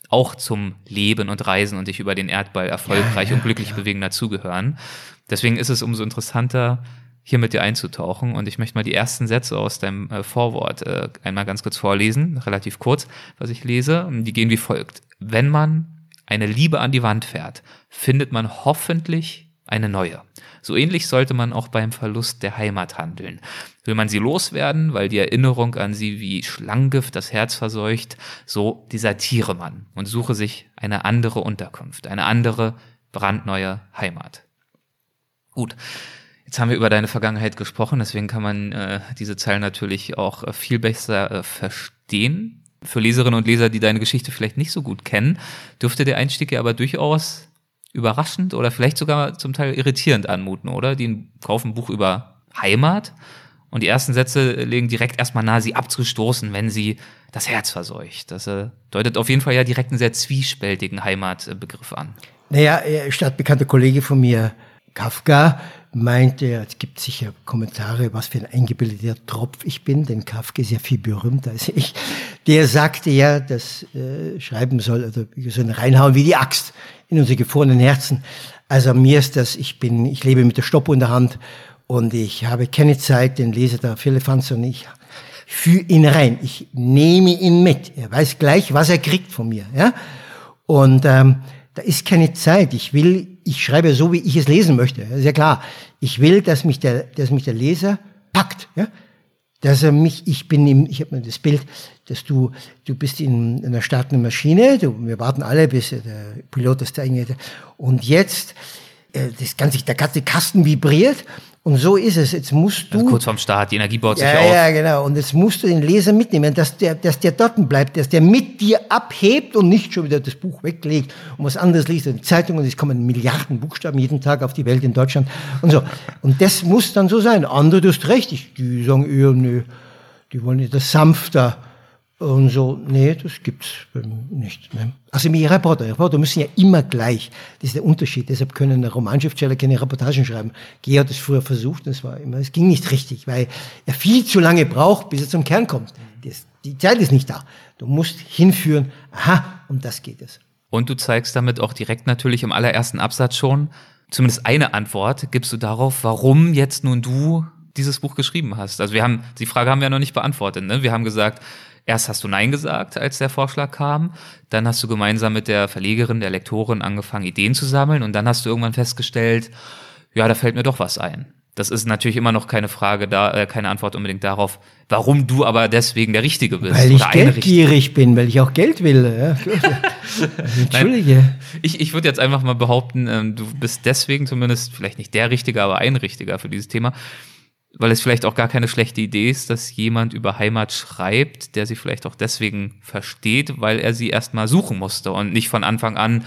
auch zum Leben und Reisen und dich über den Erdball erfolgreich ja, ja, und glücklich ja. bewegen dazugehören. Deswegen ist es umso interessanter, hier mit dir einzutauchen. Und ich möchte mal die ersten Sätze aus deinem äh, Vorwort äh, einmal ganz kurz vorlesen, relativ kurz, was ich lese. Die gehen wie folgt. Wenn man eine Liebe an die Wand fährt, findet man hoffentlich eine neue. So ähnlich sollte man auch beim Verlust der Heimat handeln. Will man sie loswerden, weil die Erinnerung an sie wie Schlangengift das Herz verseucht, so desertiere man und suche sich eine andere Unterkunft, eine andere brandneue Heimat. Gut. Jetzt haben wir über deine Vergangenheit gesprochen, deswegen kann man äh, diese Zeilen natürlich auch äh, viel besser äh, verstehen. Für Leserinnen und Leser, die deine Geschichte vielleicht nicht so gut kennen, dürfte der Einstieg ja aber durchaus überraschend oder vielleicht sogar zum Teil irritierend anmuten, oder? Die kaufen ein Buch über Heimat Und die ersten Sätze legen direkt erstmal nahe, sie abzustoßen, wenn sie das Herz verseucht. Das äh, deutet auf jeden Fall ja direkt einen sehr zwiespältigen Heimatbegriff an. Naja, stadtbekannter Kollege von mir, Kafka, meinte, es gibt sicher Kommentare, was für ein eingebildeter Tropf ich bin, denn Kafka ist ja viel berühmter als ich. Der sagte ja, das äh, Schreiben soll, also wir sollen reinhauen wie die Axt in unsere gefrorenen Herzen. Also mir ist das, ich bin, ich lebe mit der Stoppuhr in der Hand und ich habe keine Zeit, den Leser da Philippans und ich führe ihn rein. Ich nehme ihn mit. Er weiß gleich, was er kriegt von mir. Ja? Und ähm, da ist keine Zeit. Ich will, ich schreibe so, wie ich es lesen möchte. Das ist klar. Ich will, dass mich der, dass mich der Leser packt. Ja? Dass er mich, ich bin im, ich habe mir das Bild, dass du, du bist in einer startenden Maschine, du, wir warten alle, bis der Pilot das da. Und jetzt, äh, das ganze, der ganze Kasten vibriert und so ist es. Jetzt musst du. Also kurz vorm Start, die Energie baut sich ja, auf. Ja, genau. Und jetzt musst du den Leser mitnehmen, dass der, dass der dort bleibt, dass der mit dir abhebt und nicht schon wieder das Buch weglegt und was anderes liest in Zeitungen. Es kommen Milliarden Buchstaben jeden Tag auf die Welt in Deutschland und so. Und das muss dann so sein. Andere, du hast recht. Ich, die sagen eher, nö, die wollen das sanfter und so, nee, das gibt's nicht. Ne? Also die Reporter, Reporter müssen ja immer gleich. Das ist der Unterschied. Deshalb können Romanschriftsteller keine Reportagen schreiben. Gea hat das früher versucht und es war immer, es ging nicht richtig, weil er viel zu lange braucht, bis er zum Kern kommt. Das, die Zeit ist nicht da. Du musst hinführen, aha, um das geht es. Und du zeigst damit auch direkt natürlich im allerersten Absatz schon, zumindest eine Antwort gibst du darauf, warum jetzt nun du dieses Buch geschrieben hast. Also wir haben, die Frage haben wir noch nicht beantwortet. Ne? Wir haben gesagt, Erst hast du Nein gesagt, als der Vorschlag kam. Dann hast du gemeinsam mit der Verlegerin, der Lektorin angefangen, Ideen zu sammeln. Und dann hast du irgendwann festgestellt, ja, da fällt mir doch was ein. Das ist natürlich immer noch keine Frage da, äh, keine Antwort unbedingt darauf, warum du aber deswegen der Richtige bist. Weil ich geldgierig bin, weil ich auch Geld will. Ja. Entschuldige. Nein, ich ich würde jetzt einfach mal behaupten, ähm, du bist deswegen zumindest vielleicht nicht der Richtige, aber ein Richtiger für dieses Thema, weil es vielleicht auch gar keine schlechte Idee ist, dass jemand über Heimat schreibt, der sie vielleicht auch deswegen versteht, weil er sie erstmal suchen musste und nicht von Anfang an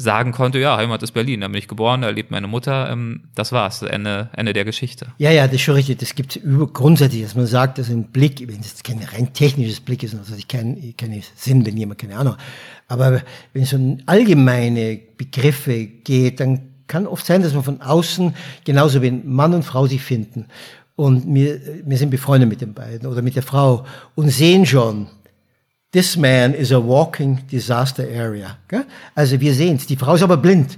sagen konnte, ja, Heimat ist Berlin, da bin ich geboren, da lebt meine Mutter, ähm, das war's, Ende, Ende der Geschichte. Ja, ja, das ist schon richtig. Das gibt über grundsätzlich, dass man sagt, dass ein Blick, wenn es kein rein technisches Blick ist, also ich keinen kein Sinn, wenn jemand keine Ahnung. Aber wenn es um allgemeine Begriffe geht, dann kann oft sein, dass man von außen, genauso wie Mann und Frau sich finden, und wir, wir sind befreundet mit den beiden oder mit der Frau und sehen schon, this man is a walking disaster area. Gell? Also wir sehen es. Die Frau ist aber blind,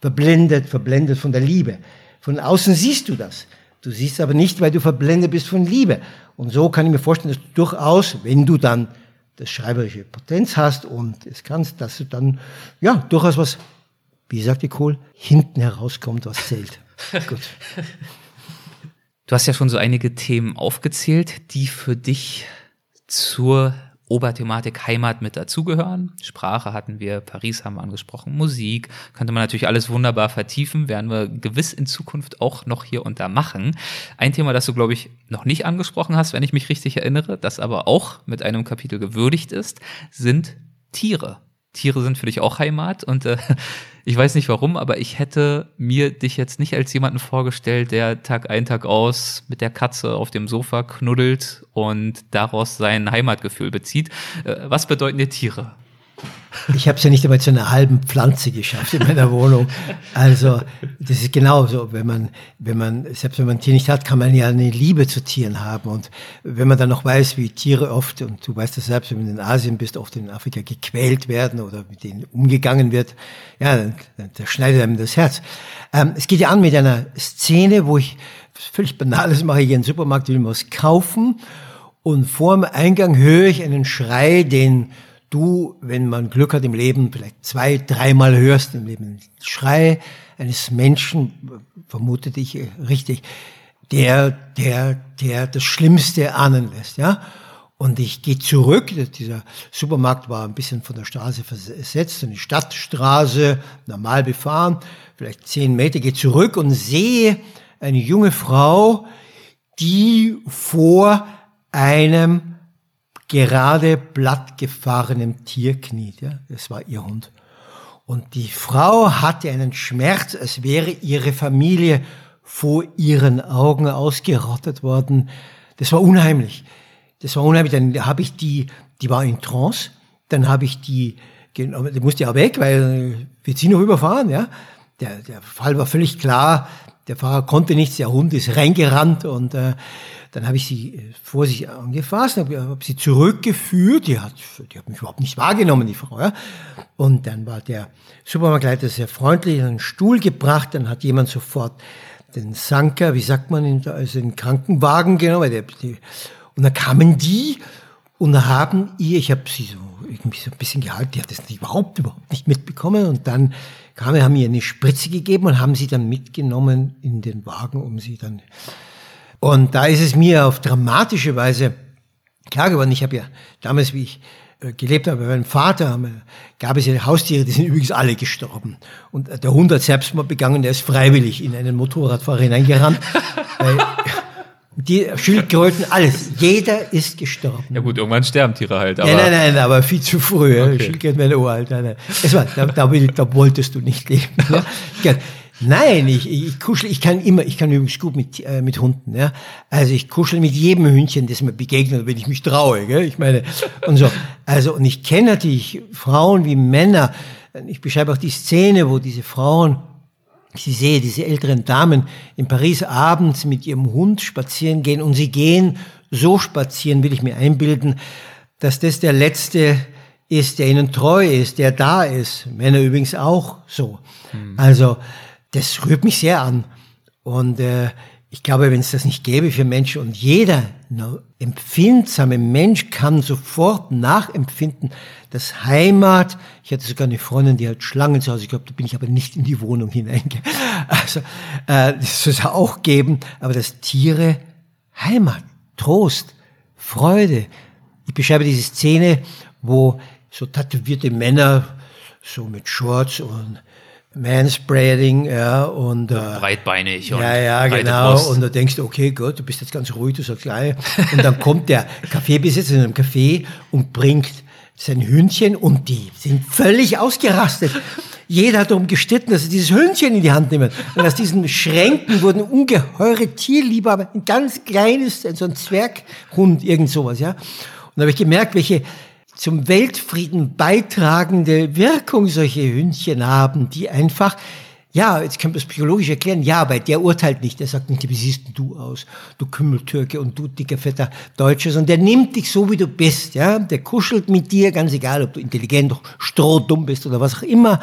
verblendet, verblendet von der Liebe. Von außen siehst du das. Du siehst aber nicht, weil du verblendet bist von Liebe. Und so kann ich mir vorstellen, dass du durchaus, wenn du dann das schreiberische Potenz hast und es kannst, dass du dann, ja, durchaus was, wie sagte Kohl, hinten herauskommt, was zählt. Gut. Du hast ja schon so einige Themen aufgezählt, die für dich zur Oberthematik Heimat mit dazugehören. Sprache hatten wir, Paris haben wir angesprochen, Musik, könnte man natürlich alles wunderbar vertiefen, werden wir gewiss in Zukunft auch noch hier und da machen. Ein Thema, das du, glaube ich, noch nicht angesprochen hast, wenn ich mich richtig erinnere, das aber auch mit einem Kapitel gewürdigt ist, sind Tiere. Tiere sind für dich auch Heimat und äh, ich weiß nicht warum, aber ich hätte mir dich jetzt nicht als jemanden vorgestellt, der Tag ein, Tag aus mit der Katze auf dem Sofa knuddelt und daraus sein Heimatgefühl bezieht. Äh, was bedeuten dir Tiere? Ich habe es ja nicht einmal zu einer halben Pflanze geschafft in meiner Wohnung. Also das ist genauso, wenn man, wenn man, selbst wenn man ein Tier nicht hat, kann man ja eine Liebe zu Tieren haben. Und wenn man dann noch weiß, wie Tiere oft, und du weißt das selbst, wenn du in Asien bist, oft in Afrika gequält werden oder mit denen umgegangen wird, ja, dann, dann schneidet einem das Herz. Ähm, es geht ja an mit einer Szene, wo ich völlig Banales mache, ich in den Supermarkt, will was kaufen und vor dem Eingang höre ich einen Schrei, den du, wenn man Glück hat im Leben, vielleicht zwei, dreimal hörst im Leben, Schrei eines Menschen, vermutete ich richtig, der, der, der das Schlimmste ahnen lässt, ja. Und ich gehe zurück, dieser Supermarkt war ein bisschen von der Straße versetzt, eine Stadtstraße, normal befahren, vielleicht zehn Meter, gehe zurück und sehe eine junge Frau, die vor einem gerade blattgefahrenem Tier kniet. Ja? Das war ihr Hund. Und die Frau hatte einen Schmerz, als wäre ihre Familie vor ihren Augen ausgerottet worden. Das war unheimlich. Das war unheimlich. Dann habe ich die, die war in Trance. Dann habe ich die, die musste ja weg, weil wir ziehen noch überfahren, ja. Der, der Fall war völlig klar. Der Fahrer konnte nichts, der Hund ist reingerannt und äh, dann habe ich sie äh, vor sich angefasst, habe hab sie zurückgeführt. Die hat, die hat mich überhaupt nicht wahrgenommen, die Frau. Ja? Und dann war der Supermarktleiter sehr freundlich, einen Stuhl gebracht. Dann hat jemand sofort den Sanker, wie sagt man, in, also den Krankenwagen genommen. Und dann kamen die und haben ihr, ich habe sie so irgendwie so ein bisschen gehalten, die hat das überhaupt, überhaupt nicht mitbekommen. Und dann kamen, haben ihr eine Spritze gegeben und haben sie dann mitgenommen in den Wagen, um sie dann und da ist es mir auf dramatische Weise klar geworden. Ich habe ja damals, wie ich äh, gelebt habe bei meinem Vater, gab es ja Haustiere, die sind übrigens alle gestorben. Und der Hund hat Selbstmord begangen, der ist freiwillig in einen Motorradfahrer hineingerannt. die Schildkröten, alles. Jeder ist gestorben. Ja gut, irgendwann sterben Tiere halt. Aber nein, nein, nein, aber viel zu früh. Okay. Schildkröten werden uralt. Nein, nein. Es war, da, da, da, wolltest du nicht leben. Ja? Nein, ich, ich kuschel, ich kann immer, ich kann übrigens gut mit, äh, mit Hunden, ja. Also ich kuschel mit jedem Hündchen, das mir begegnet, wenn ich mich traue, gell? Ich meine, und so. Also, und ich kenne natürlich Frauen wie Männer. Ich beschreibe auch die Szene, wo diese Frauen, ich sie sehe, diese älteren Damen in Paris abends mit ihrem Hund spazieren gehen und sie gehen so spazieren, will ich mir einbilden, dass das der letzte ist, der ihnen treu ist, der da ist. Männer übrigens auch so. Hm. Also, das rührt mich sehr an. Und äh, ich glaube, wenn es das nicht gäbe für Menschen und jeder empfindsame Mensch kann sofort nachempfinden, dass Heimat, ich hatte sogar eine Freundin, die hat Schlangen zu Hause, glaube, da bin ich aber nicht in die Wohnung hineingegangen. Also, äh, das soll es auch geben, aber dass Tiere Heimat, Trost, Freude. Ich beschreibe diese Szene, wo so tätowierte Männer so mit Shorts und Manspreading, ja, und, äh, breitbeinig und ja, ja, genau, Brust. und du denkst, okay, Gott, du bist jetzt ganz ruhig, du sagst gleich, und dann kommt der Kaffeebesitzer in einem Café und bringt sein Hündchen und die sind völlig ausgerastet. Jeder hat darum gestritten, dass sie dieses Hündchen in die Hand nehmen. Und aus diesen Schränken wurden ungeheure Tierliebe, ein ganz kleines, so ein Zwerghund, irgend sowas, ja. Und da habe ich gemerkt, welche zum Weltfrieden beitragende Wirkung solche Hündchen haben, die einfach, ja, jetzt können wir es psychologisch erklären, ja, aber der urteilt nicht, der sagt nicht, wie siehst du aus, du Kümmeltürke und du dicker, fetter Deutscher, sondern der nimmt dich so, wie du bist, ja, der kuschelt mit dir, ganz egal, ob du intelligent, strohdumm bist oder was auch immer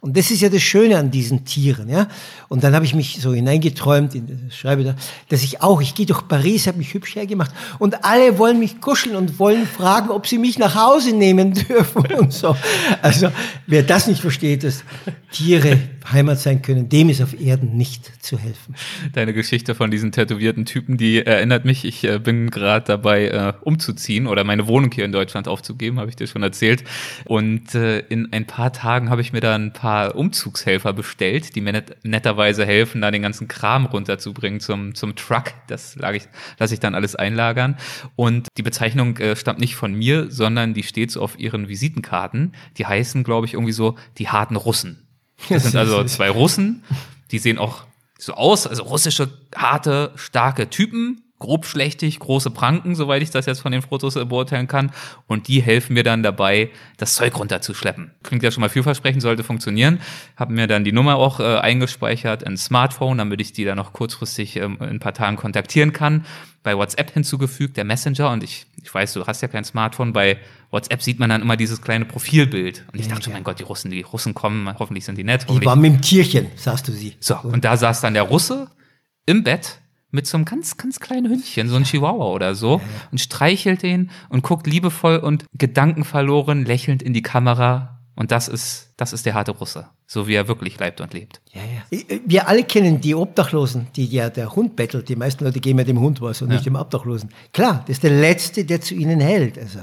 und das ist ja das Schöne an diesen Tieren, ja. Und dann habe ich mich so hineingeträumt, in schreibe da, dass ich auch, ich gehe durch Paris, habe mich hübsch hergemacht und alle wollen mich kuscheln und wollen fragen, ob sie mich nach Hause nehmen dürfen und so. Also wer das nicht versteht, dass Tiere Heimat sein können, dem ist auf Erden nicht zu helfen. Deine Geschichte von diesen tätowierten Typen, die erinnert mich, ich äh, bin gerade dabei äh, umzuziehen oder meine Wohnung hier in Deutschland aufzugeben, habe ich dir schon erzählt. Und äh, in ein paar Tagen habe ich mir da ein paar paar Umzugshelfer bestellt, die mir net, netterweise helfen, da den ganzen Kram runterzubringen zum, zum Truck. Das ich, lasse ich dann alles einlagern. Und die Bezeichnung äh, stammt nicht von mir, sondern die steht so auf ihren Visitenkarten. Die heißen, glaube ich, irgendwie so die harten Russen. Das sind also zwei Russen, die sehen auch so aus, also russische, harte, starke Typen, grobschlächtig, große Pranken, soweit ich das jetzt von den Fotos beurteilen kann. Und die helfen mir dann dabei, das Zeug runterzuschleppen. Klingt ja schon mal vielversprechend, sollte funktionieren. Haben mir dann die Nummer auch äh, eingespeichert ins Smartphone, damit ich die dann noch kurzfristig ähm, in ein paar Tagen kontaktieren kann. Bei WhatsApp hinzugefügt, der Messenger. Und ich, ich weiß, du hast ja kein Smartphone. Bei WhatsApp sieht man dann immer dieses kleine Profilbild. Und ich ja, dachte schon, mein Gott, die Russen, die Russen kommen, hoffentlich sind die nett. Die waren mit dem Tierchen, sagst du sie. So, und da saß dann der Russe im Bett mit so einem ganz, ganz kleinen Hündchen, so ein Chihuahua oder so, und streichelt den und guckt liebevoll und gedankenverloren lächelnd in die Kamera. Und das ist, das ist der harte Russe, so wie er wirklich leibt und lebt. Ja, ja. Wir alle kennen die Obdachlosen, die ja der Hund bettelt. Die meisten Leute geben ja dem Hund was und ja. nicht dem Obdachlosen. Klar, das ist der Letzte, der zu ihnen hält. Also,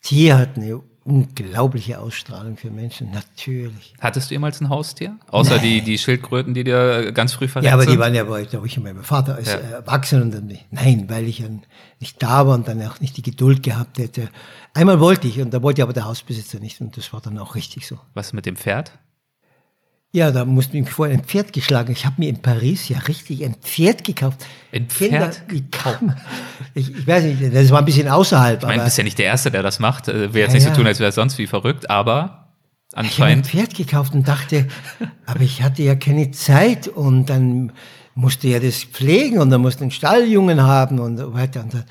Tier hat eine unglaubliche Ausstrahlung für Menschen, natürlich. Hattest du jemals ein Haustier? Außer die, die Schildkröten, die dir ganz früh verletzt Ja, aber die waren ja bei, ich und meinem Vater als ja. Erwachsenen und dann, nein, weil ich nicht da war und dann auch nicht die Geduld gehabt hätte. Einmal wollte ich und da wollte aber der Hausbesitzer nicht und das war dann auch richtig so. Was mit dem Pferd? Ja, da musste ich vorher ein Pferd geschlagen. Ich habe mir in Paris ja richtig ein Pferd gekauft. Ein Kinder, Pferd? wie kam, ich, ich weiß nicht, das war ein bisschen außerhalb. Ich meine, du bist ja nicht der Erste, der das macht. Äh, Will jetzt Ja, nicht so tun, als wäre es sonst wie verrückt, aber ich habe ein anscheinend. Pferd gekauft und dachte, aber ich hatte ja keine Zeit und dann musste ja das pflegen und dann musste einen Stalljungen haben und so weiter. Und dann,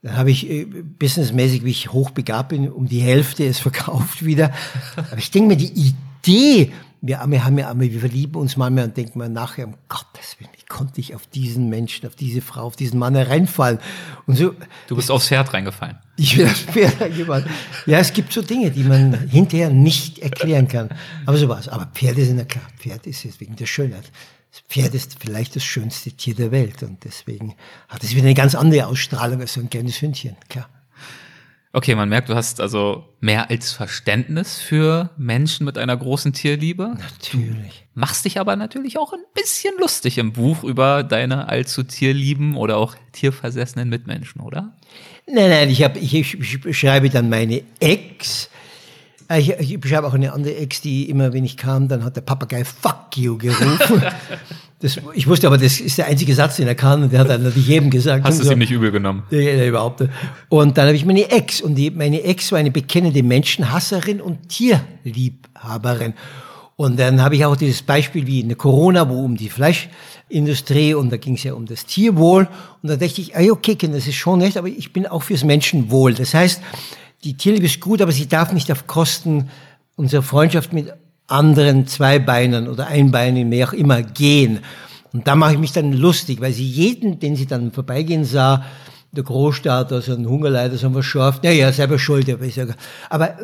dann habe ich äh, businessmäßig, wie ich hochbegabt bin, um die Hälfte es verkauft wieder. Aber ich denke mir, die Idee, wir, wir haben ja, wir verlieben uns manchmal und denken mal nachher, um Gottes Willen, wie konnte ich auf diesen Menschen, auf diese Frau, auf diesen Mann hereinfallen? Und so, Du bist aufs Pferd reingefallen. ich will das Pferd eingefallen. Ja, es gibt so Dinge, die man hinterher nicht erklären kann. Aber so war's. Aber Pferde sind ja klar. Pferd ist jetzt wegen der Schönheit. Das Pferd ist vielleicht das schönste Tier der Welt und deswegen hat es wieder eine ganz andere Ausstrahlung als so ein kleines Hündchen, klar. Okay, man merkt, du hast also mehr als Verständnis für Menschen mit einer großen Tierliebe. Natürlich. Machst dich aber natürlich auch ein bisschen lustig im Buch über deine allzu tierlieben oder auch tierversessenen Mitmenschen, oder? Nein, nein, ich, hab, ich, ich beschreibe dann meine Ex. Äh, Ich, ich beschreibe auch eine andere Ex, die immer, wenn ich kam, dann hat der Papagei Fuck you gerufen. Das, ich wusste aber, das ist der einzige Satz, den er kann, und der hat dann natürlich jedem gesagt. Hast du es so. ihm nicht übel genommen? Ja, ja, überhaupt nicht. Und dann habe ich meine Ex. Und die, meine Ex war eine bekennende Menschenhasserin und Tierliebhaberin. Und dann habe ich auch dieses Beispiel wie in der Corona, wo um die Fleischindustrie und da ging es ja um das Tierwohl. Und da dachte ich, ah, okay, Kind, das ist schon recht, aber ich bin auch fürs Menschenwohl. Das heißt, die Tierliebe ist gut, aber sie darf nicht auf Kosten unserer Freundschaft mit anderen Zweibeinern oder Einbeinigen, wie auch immer, gehen. Und da mache ich mich dann lustig, weil sie jeden, den sie dann vorbeigehen sah, der Großstaat, also ein Hungerleider, so was scharf, na ja, selber schuld, aber ich sage, aber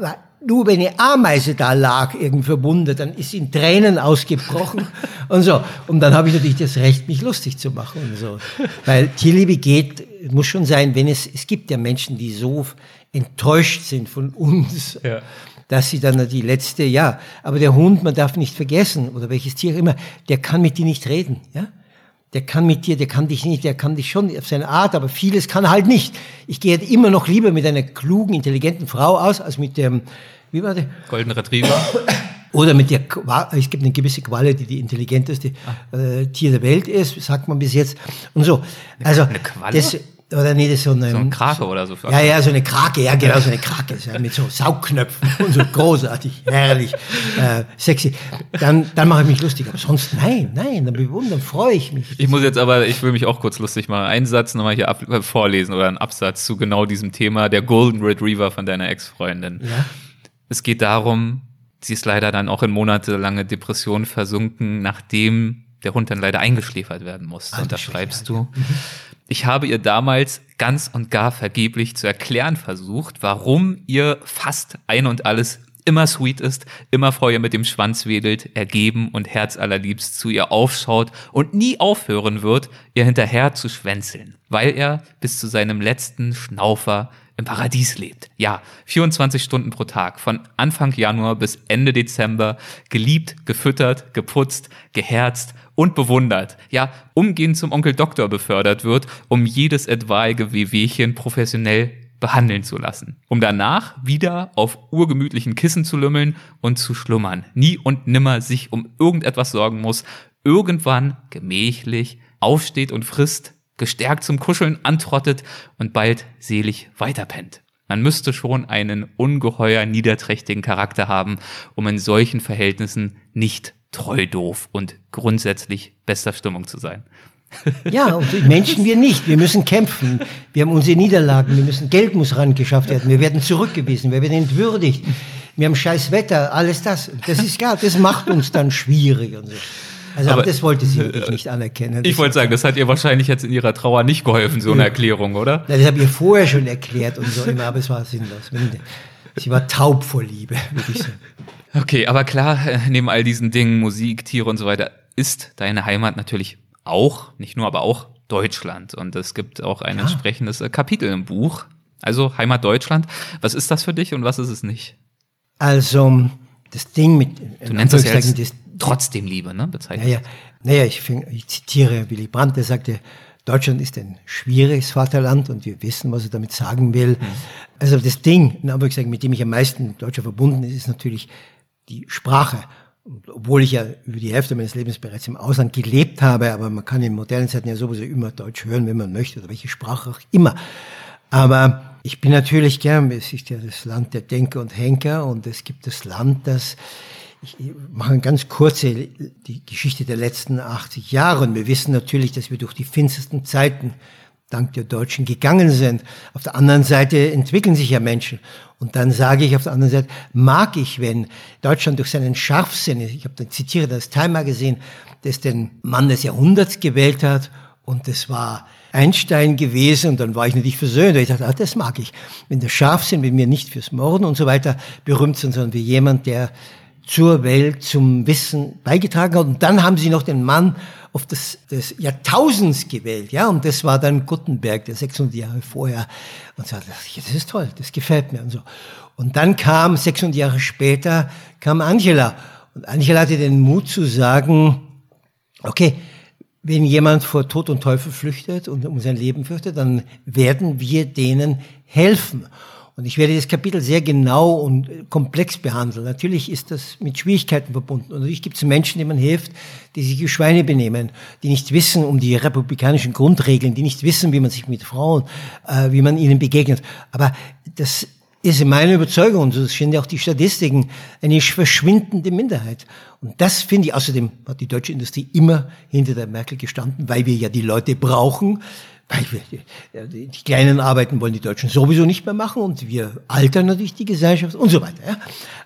nur wenn eine Ameise da lag, irgendwie verwundet, dann ist sie in Tränen ausgebrochen und so. Und dann habe ich natürlich das Recht, mich lustig zu machen und so. Weil Tierliebe geht, muss schon sein, wenn es, es gibt ja Menschen, die so enttäuscht sind von uns, Ja. dass sie dann die letzte, ja, aber der Hund, man darf nicht vergessen, oder welches Tier auch immer, der kann mit dir nicht reden, ja. Der kann mit dir, der kann dich nicht, der kann dich schon auf seine Art, aber vieles kann er halt nicht. Ich gehe halt immer noch lieber mit einer klugen, intelligenten Frau aus, als mit dem, wie war der? Golden Retriever. Oder mit der, es gibt eine gewisse Qualle, die die intelligenteste äh, Tier der Welt ist, sagt man bis jetzt. Und so. Also, eine Qualle? Das, oder nee, das ist so eine, So ein Krake oder so. ja, ja, so eine Krake, ja, genau, so eine Krake, so, mit so Saugknöpfen und so großartig, herrlich, äh, sexy. Dann, dann mache ich mich lustig, aber sonst nein, nein, dann bewundern, freue ich mich. Ich muss jetzt aber, ich will mich auch kurz lustig machen. Einen Satz nochmal hier ab, äh, vorlesen oder einen Absatz zu genau diesem Thema, der Golden Retriever von deiner Ex-Freundin. Ja? Es geht darum, sie ist leider dann auch in monatelange Depression versunken, nachdem der Hund dann leider eingeschläfert werden musste. Und da schreibst du, ich habe ihr damals ganz und gar vergeblich zu erklären versucht, warum ihr fast ein und alles immer sweet ist, immer ihr mit dem Schwanz wedelt, ergeben und herzallerliebst zu ihr aufschaut und nie aufhören wird, ihr hinterher zu schwänzeln, weil er bis zu seinem letzten Schnaufer im Paradies lebt. Ja, 24 Stunden pro Tag, von Anfang Januar bis Ende Dezember, geliebt, gefüttert, geputzt, geherzt und bewundert. Ja, umgehend zum Onkel Doktor befördert wird, um jedes etwaige Wehwehchen professionell behandeln zu lassen, um danach wieder auf urgemütlichen Kissen zu lümmeln und zu schlummern, nie und nimmer sich um irgendetwas sorgen muss, irgendwann gemächlich aufsteht und frisst, gestärkt zum Kuscheln antrottet und bald selig weiterpennt. Man müsste schon einen ungeheuer niederträchtigen Charakter haben, um in solchen Verhältnissen nicht treu doof und grundsätzlich bester Stimmung zu sein. Ja, und Menschen wir nicht. Wir müssen kämpfen. Wir haben unsere Niederlagen. Wir müssen, Geld muss rangeschafft werden. Wir werden zurückgewiesen. Wir werden entwürdigt. Wir haben scheiß Wetter. Alles das. Das ist klar. Das macht uns dann schwierig und so. Also, aber, das wollte sie wirklich nicht anerkennen. Ich wollte sagen, das hat ihr wahrscheinlich jetzt in ihrer Trauer nicht geholfen, so eine Erklärung, oder? Das habe ich ihr vorher schon erklärt und so immer, aber es war sinnlos. Sie war taub vor Liebe, würde ich sagen. Okay, aber klar, äh, neben all diesen Dingen, Musik, Tiere und so weiter, ist deine Heimat natürlich auch, nicht nur, aber auch Deutschland. Und es gibt auch ein entsprechendes äh, Kapitel im Buch. Also Heimat Deutschland. Was ist das für dich und was ist es nicht? Also, das Ding mit, Du nennst das ja jetzt das, trotzdem Liebe, ne? Bezeichnet. Naja, naja ich, fing, ich zitiere Willy Brandt, der sagte, Deutschland ist ein schwieriges Vaterland und wir wissen, was er damit sagen will. Also das Ding, in Anführungszeichen, mit dem ich am meisten Deutscher verbunden ist, ist natürlich die Sprache. obwohl ich ja über die Hälfte meines Lebens bereits im Ausland gelebt habe, aber man kann in modernen Zeiten ja sowieso immer Deutsch hören, wenn man möchte, oder welche Sprache auch immer. Aber ich bin natürlich gern, es ist ja das Land der Denker und Henker und es gibt das Land, das ich mache ganz kurze die Geschichte der letzten 80 Jahre und wir wissen natürlich, dass wir durch die finstersten Zeiten dank der Deutschen gegangen sind. Auf der anderen Seite entwickeln sich ja Menschen. Und dann sage ich auf der anderen Seite, mag ich, wenn Deutschland durch seinen Scharfsinn, ich habe dann zitiere das Time Magazine, das den Mann des Jahrhunderts gewählt hat und das war Einstein gewesen und dann war ich natürlich versöhnt. Ich dachte, ah, das mag ich. Wenn der Scharfsinn, wenn wir nicht fürs Morden und so weiter berühmt sind, sondern wie jemand, der zur Welt, zum Wissen beigetragen hat. Und dann haben sie noch den Mann auf das, des Jahrtausends gewählt, ja, und das war dann Gutenberg, der 600 Jahre vorher, und so, das ist toll, das gefällt mir und so. Und dann kam, 600 Jahre später, kam Angela, und Angela hatte den Mut zu sagen, okay, wenn jemand vor Tod und Teufel flüchtet und um sein Leben fürchtet, dann werden wir denen helfen. Und ich werde das Kapitel sehr genau und komplex behandeln. Natürlich ist das mit Schwierigkeiten verbunden. Und natürlich gibt es Menschen, denen man hilft, die sich wie Schweine benehmen, die nicht wissen um die republikanischen Grundregeln, die nicht wissen, wie man sich mit Frauen, äh, wie man ihnen begegnet. Aber das ist in meiner Überzeugung, und stehen ja auch die Statistiken, eine verschwindende Minderheit. Und das finde ich, außerdem hat die deutsche Industrie immer hinter der Merkel gestanden, weil wir ja die Leute brauchen, die, die kleinen Arbeiten wollen die Deutschen sowieso nicht mehr machen und wir altern natürlich die Gesellschaft und so weiter. Ja.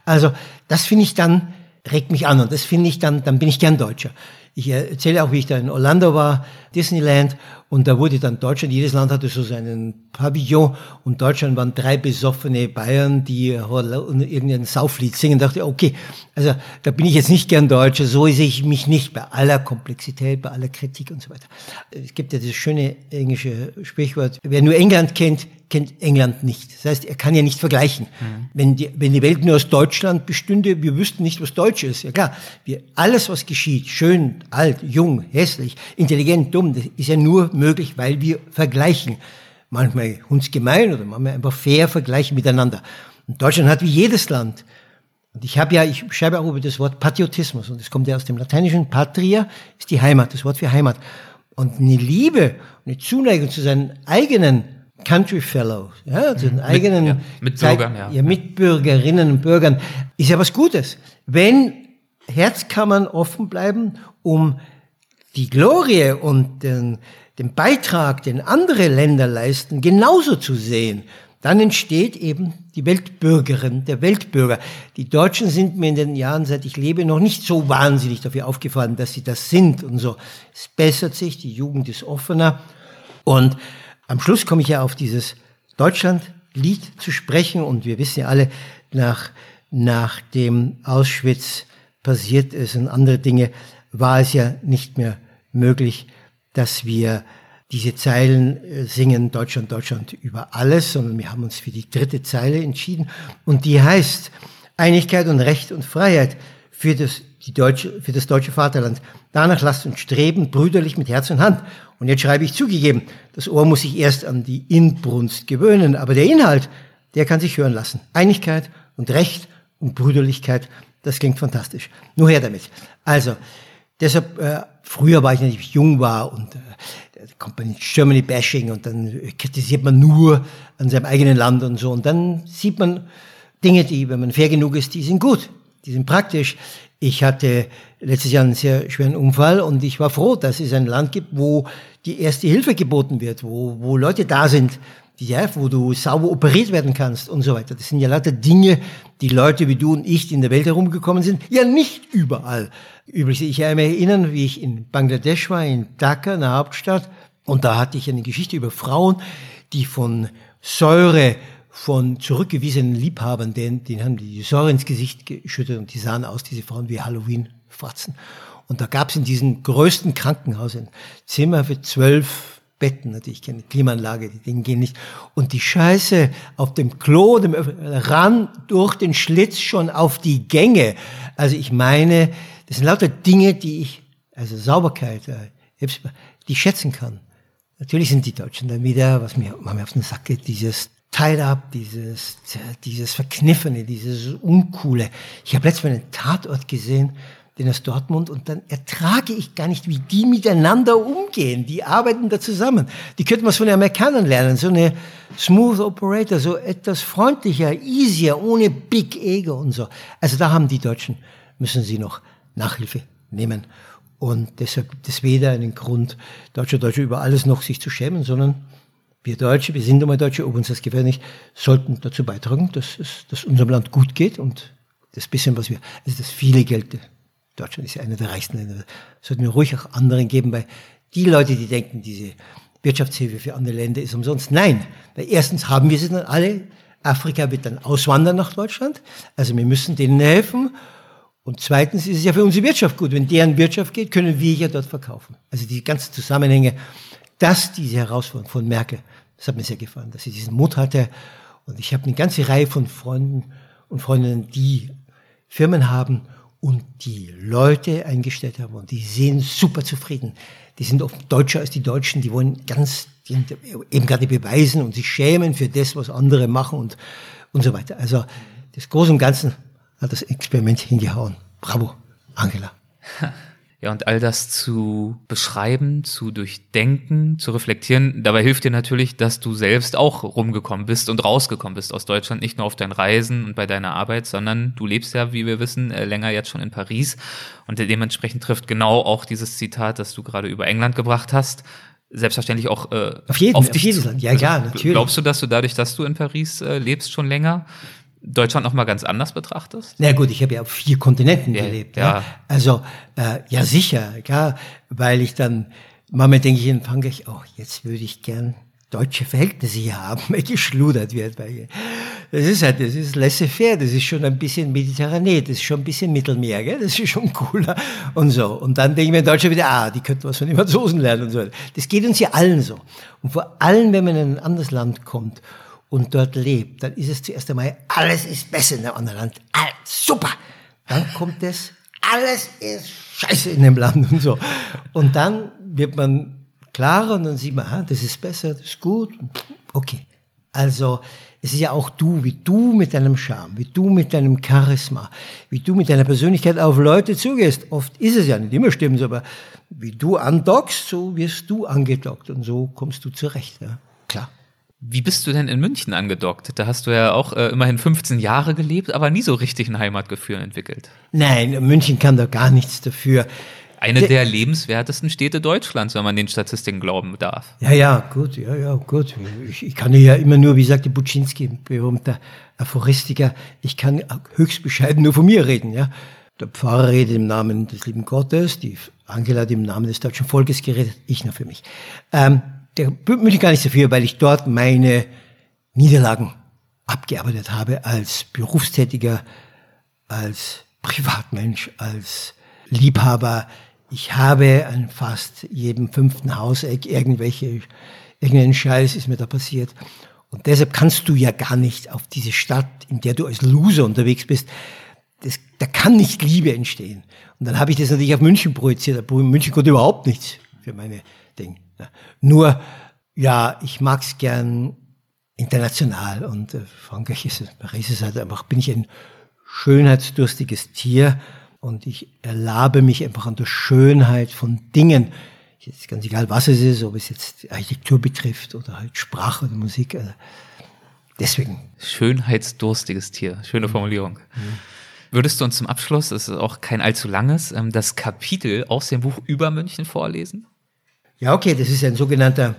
Also das finde ich dann, regt mich an und das finde ich dann, dann bin ich gern Deutscher. Ich erzähle auch, wie ich da in Orlando war, Disneyland, und da wurde dann Deutschland, jedes Land hatte so seinen Pavillon, und Deutschland waren drei besoffene Bayern, die irgendein Sauflied singen. Da dachte okay, also da bin ich jetzt nicht gern Deutscher, so sehe ich mich nicht bei aller Komplexität, bei aller Kritik und so weiter. Es gibt ja das schöne englische Sprichwort, wer nur England kennt, kennt England nicht. Das heißt, er kann ja nicht vergleichen. Mhm. Wenn, die, wenn die Welt nur aus Deutschland bestünde, wir wüssten nicht, was Deutsch ist. Ja klar, wir, alles, was geschieht, schön, alt, jung, hässlich, intelligent, dumm, das ist ja nur möglich, weil wir vergleichen. Manchmal hundsgemein oder manchmal einfach fair vergleichen miteinander. Und Deutschland hat wie jedes Land und ich habe ja, ich schreibe auch über das Wort Patriotismus und es kommt ja aus dem lateinischen Patria, ist die Heimat, das Wort für Heimat. Und eine Liebe, eine Zuneigung zu seinen eigenen Country Fellow, ja, den mhm. eigenen mit, ja, Mitbürgern, ja. ja. Mitbürgerinnen und Bürgern, ist ja was Gutes. Wenn Herzkammern offen bleiben, um die Glorie und den, den Beitrag, den andere Länder leisten, genauso zu sehen, dann entsteht eben die Weltbürgerin, der Weltbürger. Die Deutschen sind mir in den Jahren, seit ich lebe, noch nicht so wahnsinnig dafür aufgefallen, dass sie das sind und so. Es bessert sich, die Jugend ist offener und am Schluss komme ich ja auf dieses Deutschlandlied zu sprechen und wir wissen ja alle, nach, nach dem Auschwitz passiert ist und andere Dinge, war es ja nicht mehr möglich, dass wir diese Zeilen äh, singen Deutschland, Deutschland über alles, sondern wir haben uns für die dritte Zeile entschieden und die heißt Einigkeit und Recht und Freiheit für das, die deutsche, für das deutsche Vaterland. Danach lasst uns streben, brüderlich mit Herz und Hand. Und jetzt schreibe ich zugegeben, das Ohr muss sich erst an die Inbrunst gewöhnen, aber der Inhalt, der kann sich hören lassen. Einigkeit und Recht und Brüderlichkeit, das klingt fantastisch. Nur her damit. Also, deshalb, äh, früher war ich, wenn ich jung war und äh, da kommt man ins Germany Bashing und dann kritisiert man nur an seinem eigenen Land und so. Und dann sieht man Dinge, die, wenn man fair genug ist, die sind gut, die sind praktisch. Ich hatte letztes Jahr einen sehr schweren Unfall und ich war froh, dass es ein Land gibt, wo die erste Hilfe geboten wird, wo, wo Leute da sind, ja, wo du sauber operiert werden kannst und so weiter. Das sind ja lauter Dinge, die Leute wie du und ich, die in der Welt herumgekommen sind, ja nicht überall üblich sind. Ich kann mich erinnern, wie ich in Bangladesch war, in Dhaka, in der Hauptstadt, und da hatte ich eine Geschichte über Frauen, die von Säure von zurückgewiesenen Liebhabern, denen, denen haben die Säure ins Gesicht geschüttet und die sahen aus, diese Frauen, wie Halloween-Fratzen. Und da gab es in diesem größten Krankenhaus ein Zimmer für zwölf Betten, natürlich keine Klimaanlage, die Dinge gehen nicht. Und die Scheiße auf dem Klo, dem ran durch den Schlitz schon auf die Gänge. Also ich meine, das sind lauter Dinge, die ich, also Sauberkeit, äh, die ich schätzen kann. Natürlich sind die Deutschen dann wieder, was mir manchmal auf den Sack geht, dieses up, dieses, dieses Verkniffene, dieses Uncoole. Ich habe letztens einen Tatort gesehen, den aus Dortmund, und dann ertrage ich gar nicht, wie die miteinander umgehen. Die arbeiten da zusammen. Die könnten was von den Amerikanern lernen. So eine Smooth Operator, so etwas freundlicher, easier, ohne Big Ego und so. Also da haben die Deutschen, müssen sie noch Nachhilfe nehmen. Und deshalb gibt es weder einen Grund, Deutscher, Deutscher über alles noch sich zu schämen, sondern wir Deutsche, wir sind einmal Deutsche, ob uns das gefällt nicht, sollten dazu beitragen, dass es dass unserem Land gut geht und das bisschen, was wir, also das viele Geld, Deutschland ist ja einer der reichsten Länder, sollten wir ruhig auch anderen geben, weil die Leute, die denken, diese Wirtschaftshilfe für andere Länder ist umsonst. Nein, weil erstens haben wir sie dann alle, Afrika wird dann auswandern nach Deutschland, also wir müssen denen helfen und zweitens ist es ja für unsere Wirtschaft gut. Wenn deren Wirtschaft geht, können wir ja dort verkaufen. Also die ganzen Zusammenhänge, dass diese Herausforderung von Merkel, das hat mir sehr gefallen, dass sie diesen Mut hatte. Und ich habe eine ganze Reihe von Freunden und Freundinnen, die Firmen haben und die Leute eingestellt haben und die sind super zufrieden. Die sind oft deutscher als die Deutschen, die wollen ganz die eben gerade beweisen und sich schämen für das, was andere machen und, und so weiter. Also das Große und Ganze hat das Experiment hingehauen. Bravo, Angela. Ja, und all das zu beschreiben, zu durchdenken, zu reflektieren, dabei hilft dir natürlich, dass du selbst auch rumgekommen bist und rausgekommen bist aus Deutschland, nicht nur auf deinen Reisen und bei deiner Arbeit, sondern du lebst ja, wie wir wissen, äh, länger jetzt schon in Paris und dementsprechend trifft genau auch dieses Zitat, das du gerade über England gebracht hast, selbstverständlich auch äh, auf, jeden, auf, dich auf jeden Fall. Ja, also, ja, natürlich. Glaubst du, dass du dadurch, dass du in Paris äh, lebst, schon länger Deutschland noch mal ganz anders betrachtest? Na gut, ich habe ja auf vier Kontinenten ja, gelebt. Ja. ja. Also äh, ja sicher, ja, weil ich dann manchmal denke ich in Frankreich, oh, jetzt würde ich gern deutsche Verhältnisse hier haben, weil geschludert wird. Weil das ist halt, das ist laissez-faire, das ist schon ein bisschen Mediterranee, das ist schon ein bisschen Mittelmeer, gell? das ist schon cooler und so. Und dann denke ich mir in Deutschland wieder, ah, die könnten was von den Franzosen lernen und so. Das geht uns ja allen so. Und vor allem, wenn man in ein anderes Land kommt und dort lebt, dann ist es zuerst einmal, alles ist besser in einem anderen Land. Alles super. Dann kommt es, alles ist scheiße in dem Land und so. Und dann wird man klarer und dann sieht man, ah, das ist besser, das ist gut. Okay. Also, es ist ja auch du, wie du mit deinem Charme, wie du mit deinem Charisma, wie du mit deiner Persönlichkeit auf Leute zugehst. Oft ist es ja nicht immer stimmt, aber wie du andockst, so wirst du angedockt und so kommst du zurecht. Ja. Wie bist du denn in München angedockt? Da hast du ja auch äh, immerhin 15 Jahre gelebt, aber nie so richtig ein Heimatgefühl entwickelt. Nein, München kann da gar nichts dafür. Eine der lebenswertesten Städte Deutschlands, wenn man den Statistiken glauben darf. Ja, ja, gut, ja, ja, gut. Ich, ich kann ja immer nur, wie sagte Buczynski, berühmter Aphoristiker, ich kann höchst bescheiden nur von mir reden, ja. Der Pfarrer redet im Namen des lieben Gottes, die Angela hat im Namen des deutschen Volkes geredet, ich nur für mich. Ähm, der München gar nicht dafür, weil ich dort meine Niederlagen abgearbeitet habe als Berufstätiger, als Privatmensch, als Liebhaber. Ich habe an fast jedem fünften Hauseck irgendwelche, irgendeinen Scheiß ist mir da passiert. Und deshalb kannst du ja gar nicht auf diese Stadt, in der du als Loser unterwegs bist, das, da kann nicht Liebe entstehen. Und dann habe ich das natürlich auf München projiziert. München konnte überhaupt nichts für meine Dinge. Nur, ja, ich mag's gern international und äh, Frankreich ist, Paris ist halt einfach, bin ich ein schönheitsdurstiges Tier und ich erlabe mich einfach an der Schönheit von Dingen. Jetzt ganz egal, was es ist, ob es jetzt Architektur betrifft oder halt Sprache oder Musik. Also deswegen. Schönheitsdurstiges Tier. Schöne Formulierung. Mhm. Würdest du uns zum Abschluss, das ist auch kein allzu langes, ähm, das Kapitel aus dem Buch über München vorlesen? Ja, okay, das ist ein sogenannter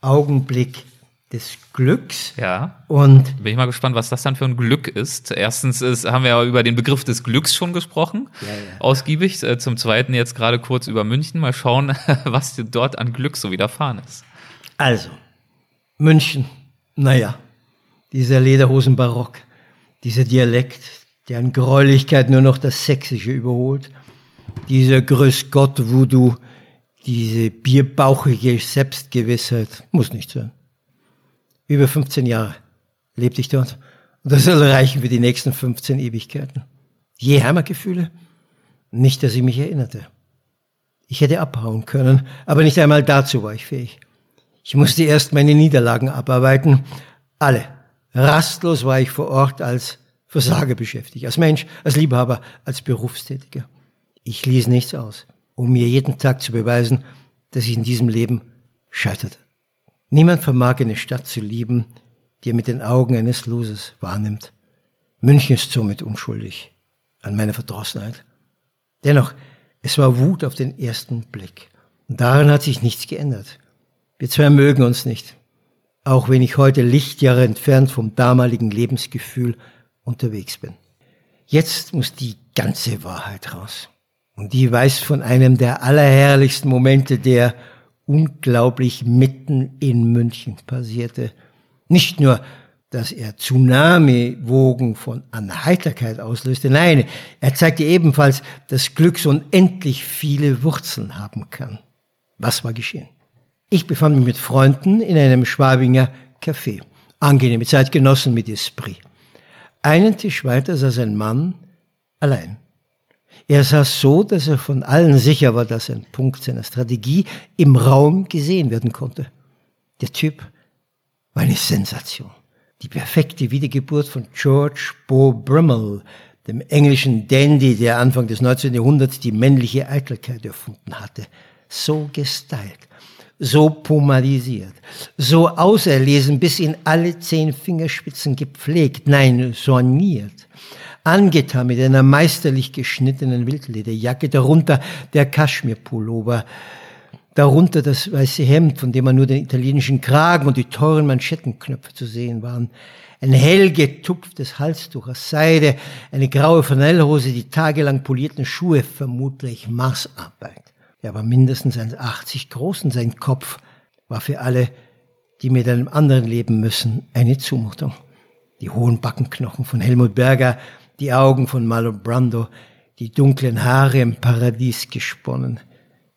Augenblick des Glücks. Ja. Und bin ich mal gespannt, was das dann für ein Glück ist. Erstens ist, haben wir ja über den Begriff des Glücks schon gesprochen, ja, ja. ausgiebig. Äh, zum Zweiten jetzt gerade kurz über München. Mal schauen, was dort an Glück so widerfahren ist. Also, München, naja, dieser Lederhosenbarock, dieser Dialekt, der an Gräulichkeit nur noch das Sächsische überholt, dieser Grüß Gott Voodoo, diese bierbauchige Selbstgewissheit muss nicht sein. Über 15 Jahre lebte ich dort. Und das soll reichen für die nächsten 15 Ewigkeiten. Je Heimatgefühle? Nicht, dass ich mich erinnerte. Ich hätte abhauen können, aber nicht einmal dazu war ich fähig. Ich musste erst meine Niederlagen abarbeiten. Alle Rastlos war ich vor Ort als Versager beschäftigt, als Mensch, als Liebhaber, als Berufstätiger. Ich ließ nichts aus, um mir jeden Tag zu beweisen, dass ich in diesem Leben scheiterte. Niemand vermag eine Stadt zu lieben, die er mit den Augen eines Losers wahrnimmt. München ist somit unschuldig an meiner Verdrossenheit. Dennoch, es war Wut auf den ersten Blick. Und daran hat sich nichts geändert. Wir zwei mögen uns nicht, auch wenn ich heute Lichtjahre entfernt vom damaligen Lebensgefühl unterwegs bin. Jetzt muss die ganze Wahrheit raus. Und die weiß von einem der allerherrlichsten Momente, der unglaublich mitten in München passierte. Nicht nur, dass er Tsunami-Wogen von Anheiterkeit auslöste, nein, er zeigte ebenfalls, dass Glück so unendlich viele Wurzeln haben kann. Was war geschehen? Ich befand mich mit Freunden in einem Schwabinger Café. Angenehme Zeitgenossen mit Esprit. Einen Tisch weiter saß ein Mann allein. Er saß so, dass er von allen sicher war, dass ein Punkt seiner Strategie im Raum gesehen werden konnte. Der Typ war eine Sensation. Die perfekte Wiedergeburt von George Beau Brummel, dem englischen Dandy, der Anfang des 19. Jahrhunderts die männliche Eitelkeit erfunden hatte. So gestylt, so pomadisiert, so auserlesen, bis in alle zehn Fingerspitzen gepflegt, nein, soniert angetan mit einer meisterlich geschnittenen Wildlederjacke, darunter der Kaschmirpullover, darunter das weiße Hemd, von dem man nur den italienischen Kragen und die teuren Manschettenknöpfe zu sehen waren, ein hell getupftes Halstuch aus Seide, eine graue Flanellhose, die tagelang polierten Schuhe, vermutlich Marsarbeit. Er war mindestens 1,80 groß und sein Kopf war für alle, die mit einem anderen leben müssen, eine Zumutung. Die hohen Backenknochen von Helmut Berger die Augen von Marlon Brando, die dunklen Haare im Paradies gesponnen.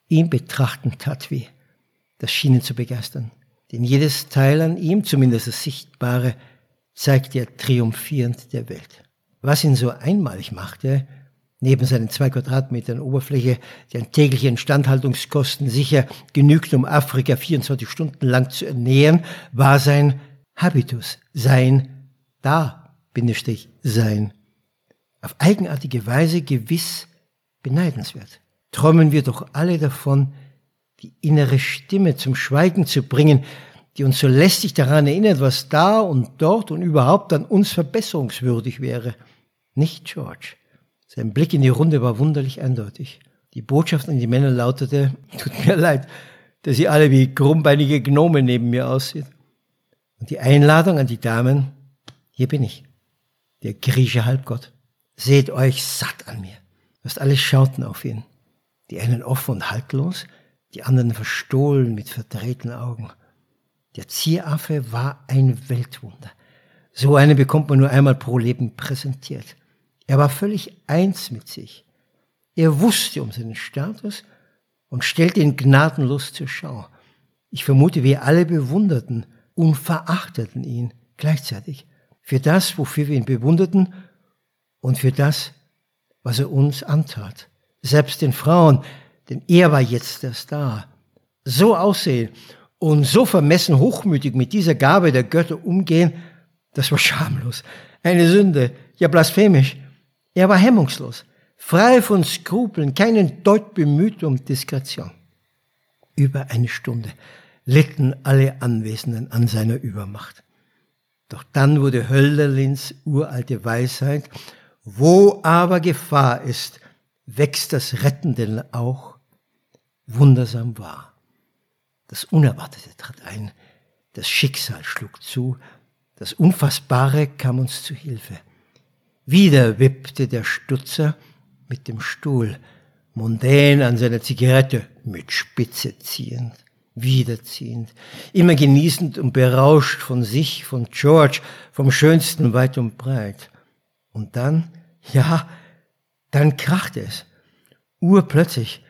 Ihn betrachten tat weh. Das schien ihn zu begeistern. Denn jedes Teil an ihm, zumindest das Sichtbare, zeigte er triumphierend der Welt. Was ihn so einmalig machte, neben seinen zwei Quadratmetern Oberfläche, die an täglichen Instandhaltungskosten sicher genügt, um Afrika 24 Stunden lang zu ernähren, war sein Habitus, sein Da, Bindestrich, sein auf eigenartige Weise gewiss beneidenswert. Träumen wir doch alle davon, die innere Stimme zum Schweigen zu bringen, die uns so lästig daran erinnert, was da und dort und überhaupt an uns verbesserungswürdig wäre. Nicht George. Sein Blick in die Runde war wunderlich eindeutig. Die Botschaft an die Männer lautete, tut mir leid, dass ihr alle wie krummbeinige Gnome neben mir aussieht. Und die Einladung an die Damen, hier bin ich, der griechische Halbgott. Seht euch satt an mir. Fast alle schauten auf ihn. Die einen offen und haltlos, die anderen verstohlen mit verdrehten Augen. Der Zieraffe war ein Weltwunder. So einen bekommt man nur einmal pro Leben präsentiert. Er war völlig eins mit sich. Er wusste um seinen Status und stellte ihn gnadenlos zur Schau. Ich vermute, wir alle bewunderten und verachteten ihn gleichzeitig. Für das, wofür wir ihn bewunderten und für das, was er uns antat. Selbst den Frauen, denn er war jetzt der Star. So aussehen und so vermessen hochmütig mit dieser Gabe der Götter umgehen, das war schamlos. Eine Sünde, ja blasphemisch. Er war hemmungslos, frei von Skrupeln, keinen Deut bemüht um Diskretion. Über eine Stunde litten alle Anwesenden an seiner Übermacht. Doch dann wurde Hölderlins uralte Weisheit wo aber Gefahr ist, wächst das Rettende auch wundersam wahr. Das Unerwartete trat ein, das Schicksal schlug zu, das Unfassbare kam uns zu Hilfe. Wieder wippte der Stutzer mit dem Stuhl, mundän an seiner Zigarette, mit Spitze ziehend, wiederziehend, immer genießend und berauscht von sich, von George, vom Schönsten weit und breit. Und dann, ja, dann krachte es. Urplötzlich,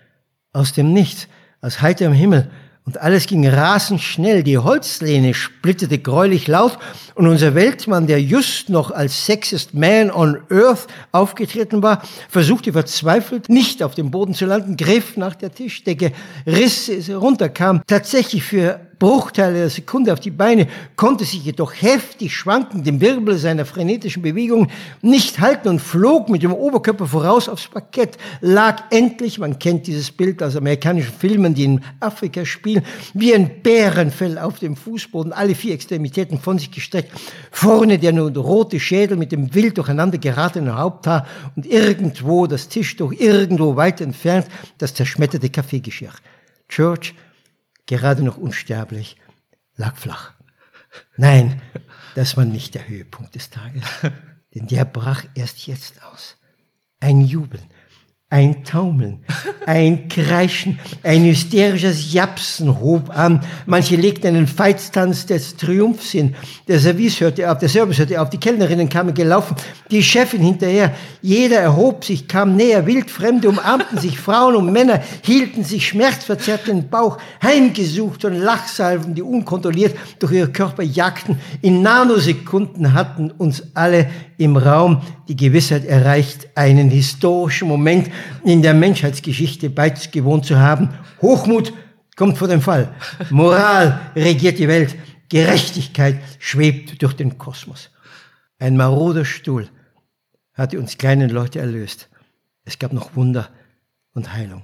aus dem Nichts, aus heiterem Himmel, und alles ging rasend schnell. Die Holzlehne splitterte greulich laut und unser Weltmann, der just noch als Sexist Man on Earth aufgetreten war, versuchte verzweifelt, nicht auf dem Boden zu landen, griff nach der Tischdecke, riss es runter, kam tatsächlich für Bruchteile der Sekunde auf die Beine, konnte sich jedoch heftig schwankend im Wirbel seiner frenetischen Bewegungen nicht halten und flog mit dem Oberkörper voraus aufs Parkett, lag endlich, man kennt dieses Bild aus amerikanischen Filmen, die in Afrika spielen, wie ein Bärenfell auf dem Fußboden, alle vier Extremitäten von sich gestreckt, vorne der nur rote Schädel mit dem wild durcheinander geratenen Haupthaar und irgendwo das Tischtuch, irgendwo weit entfernt das zerschmetterte Kaffeegeschirr. George gerade noch unsterblich, lag flach. Nein, das war nicht der Höhepunkt des Tages, denn der brach erst jetzt aus. Ein Jubeln, ein Taumeln, ein Kreischen, ein hysterisches Japsen hob an. Manche legten einen Feitstanz des Triumphs hin. Der Service hörte auf, der Service hörte auf, die Kellnerinnen kamen gelaufen, die Chefin hinterher. Jeder erhob sich, kam näher, Wildfremde umarmten sich, Frauen und Männer hielten sich schmerzverzerrt den Bauch, heimgesucht von Lachsalven, die unkontrolliert durch ihre Körper jagten. In Nanosekunden hatten uns alle im Raum die Gewissheit erreicht, einen historischen Moment in der Menschheitsgeschichte beizugewohnt zu haben. Hochmut kommt vor dem Fall. Moral regiert die Welt. Gerechtigkeit schwebt durch den Kosmos. Ein maroder Stuhl hatte uns kleinen Leute erlöst. Es gab noch Wunder und Heilung.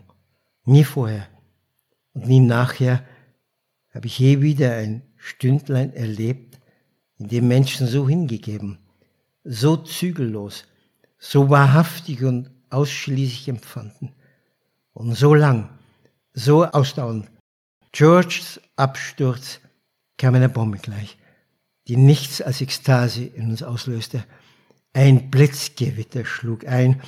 Nie vorher und nie nachher habe ich je wieder ein Stündlein erlebt, in dem Menschen so hingegeben, so zügellos, so wahrhaftig und ausschließlich empfanden. Und so lang, so ausdauernd. Georges Absturz kam einer Bombe gleich, die nichts als Ekstase in uns auslöste. Ein Blitzgewitter schlug ein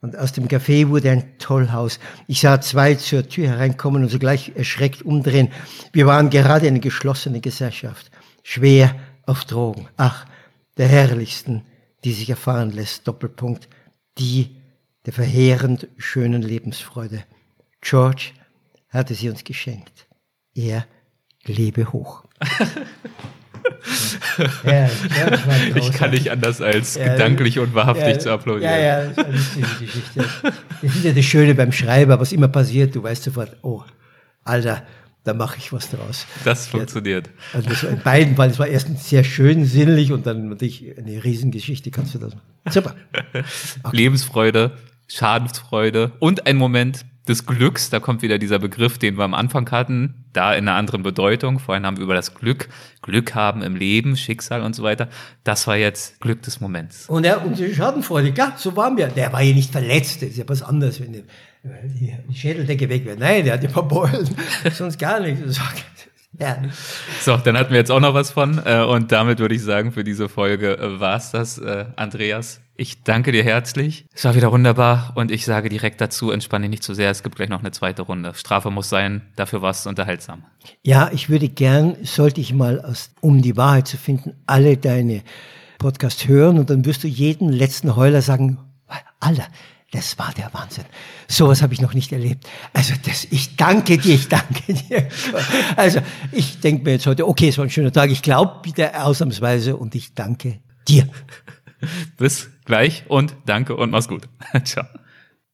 und aus dem Café wurde ein Tollhaus. Ich sah zwei zur Tür hereinkommen und sogleich erschreckt umdrehen. Wir waren gerade eine geschlossene Gesellschaft, schwer auf Drogen. Ach, der herrlichsten, die sich erfahren lässt. Doppelpunkt. Die der verheerend schönen Lebensfreude. George hatte sie uns geschenkt. Er lebe hoch. ja, ich kann nicht anders als ja, gedanklich und wahrhaftig ja, zu applaudieren. Ja, ja, das ist eine lustige Geschichte. Das ist ja das Schöne beim Schreiben, was immer passiert, du weißt sofort, oh, Alter, da mache ich was draus. Das funktioniert. Also das in beiden weil es war erstens sehr schön, sinnlich und dann natürlich eine Riesengeschichte, kannst du das machen. Super. Okay. Lebensfreude, Schadensfreude und ein Moment des Glücks, da kommt wieder dieser Begriff, den wir am Anfang hatten, da in einer anderen Bedeutung. Vorhin haben wir über das Glück, Glück haben im Leben, Schicksal und so weiter. Das war jetzt Glück des Moments. Und ja, und die Schadenfreude, klar, so waren wir. Der war ja nicht verletzt, das ist ja was anderes, wenn die, Schädeldecke weg wäre. Nein, der hat ja Beulen, sonst gar nichts. Ja. So, dann hatten wir jetzt auch noch was von. Äh, und damit würde ich sagen, für diese Folge äh, war's das, äh, Andreas. Ich danke dir herzlich. Es war wieder wunderbar und ich sage direkt dazu, entspanne dich nicht zu sehr. Es gibt gleich noch eine zweite Runde. Strafe muss sein, dafür war es unterhaltsam. Ja, ich würde gern, sollte ich mal, aus, um die Wahrheit zu finden, alle deine Podcast hören und dann wirst du jeden letzten Heuler sagen, Alter, das war der Wahnsinn. Sowas habe ich noch nicht erlebt. Also das, ich danke dir, ich danke dir. Also ich denke mir jetzt heute, okay, es war ein schöner Tag. Ich glaube wieder ausnahmsweise und ich danke dir. Bis gleich und danke und mach's gut. Ciao.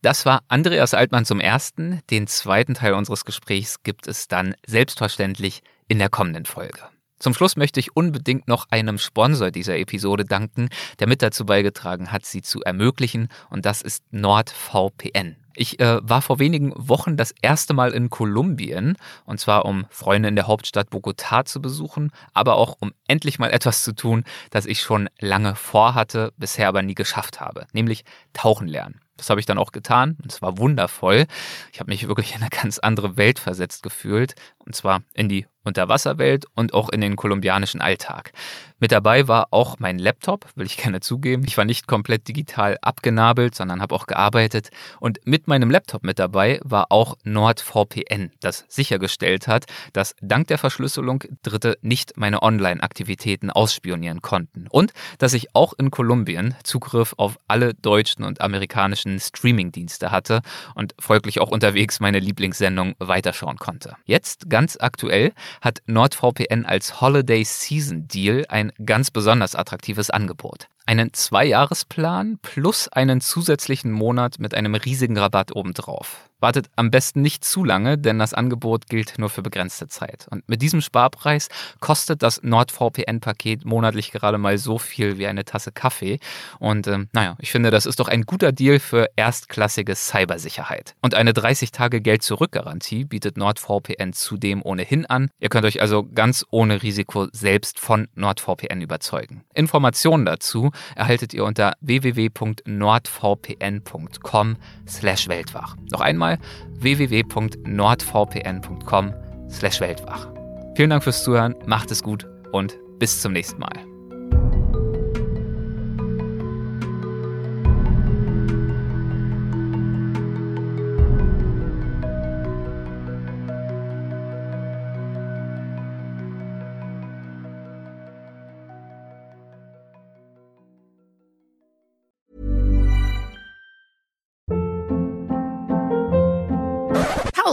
Das war Andreas Altmann zum ersten. Den zweiten Teil unseres Gesprächs gibt es dann selbstverständlich in der kommenden Folge. Zum Schluss möchte ich unbedingt noch einem Sponsor dieser Episode danken, der mit dazu beigetragen hat, sie zu ermöglichen, und das ist NordVPN. Ich äh, war vor wenigen Wochen das erste Mal in Kolumbien, und zwar um Freunde in der Hauptstadt Bogotá zu besuchen, aber auch um endlich mal etwas zu tun, das ich schon lange vorhatte, bisher aber nie geschafft habe, nämlich tauchen lernen. Das habe ich dann auch getan und es war wundervoll. Ich habe mich wirklich in eine ganz andere Welt versetzt gefühlt, und zwar in die Unterwasserwelt und auch in den kolumbianischen Alltag. Mit dabei war auch mein Laptop, will ich gerne zugeben. Ich war nicht komplett digital abgenabelt, sondern habe auch gearbeitet. Und mit meinem Laptop mit dabei war auch NordVPN, das sichergestellt hat, dass dank der Verschlüsselung Dritte nicht meine Online-Aktivitäten ausspionieren konnten. Und dass ich auch in Kolumbien Zugriff auf alle deutschen und amerikanischen Streaming-Dienste hatte und folglich auch unterwegs meine Lieblingssendung weiterschauen konnte. Jetzt, ganz aktuell, hat NordVPN als Holiday Season Deal ein ganz besonders attraktives Angebot. Einen Zweijahresplan plus einen zusätzlichen Monat mit einem riesigen Rabatt obendrauf. Wartet am besten nicht zu lange, denn das Angebot gilt nur für begrenzte Zeit. Und mit diesem Sparpreis kostet das NordVPN-Paket monatlich gerade mal so viel wie eine Tasse Kaffee. Und ähm, naja, ich finde, das ist doch ein guter Deal für erstklassige Cybersicherheit. Und eine 30-Tage-Geld-Zurück-Garantie bietet NordVPN zudem ohnehin an. Ihr könnt euch also ganz ohne Risiko selbst von NordVPN überzeugen. Informationen dazu erhaltet ihr unter www.nordvpn.com/weltwach. Noch einmal www.nordvpn.com/weltwach. Vielen Dank fürs Zuhören, macht es gut und bis zum nächsten Mal.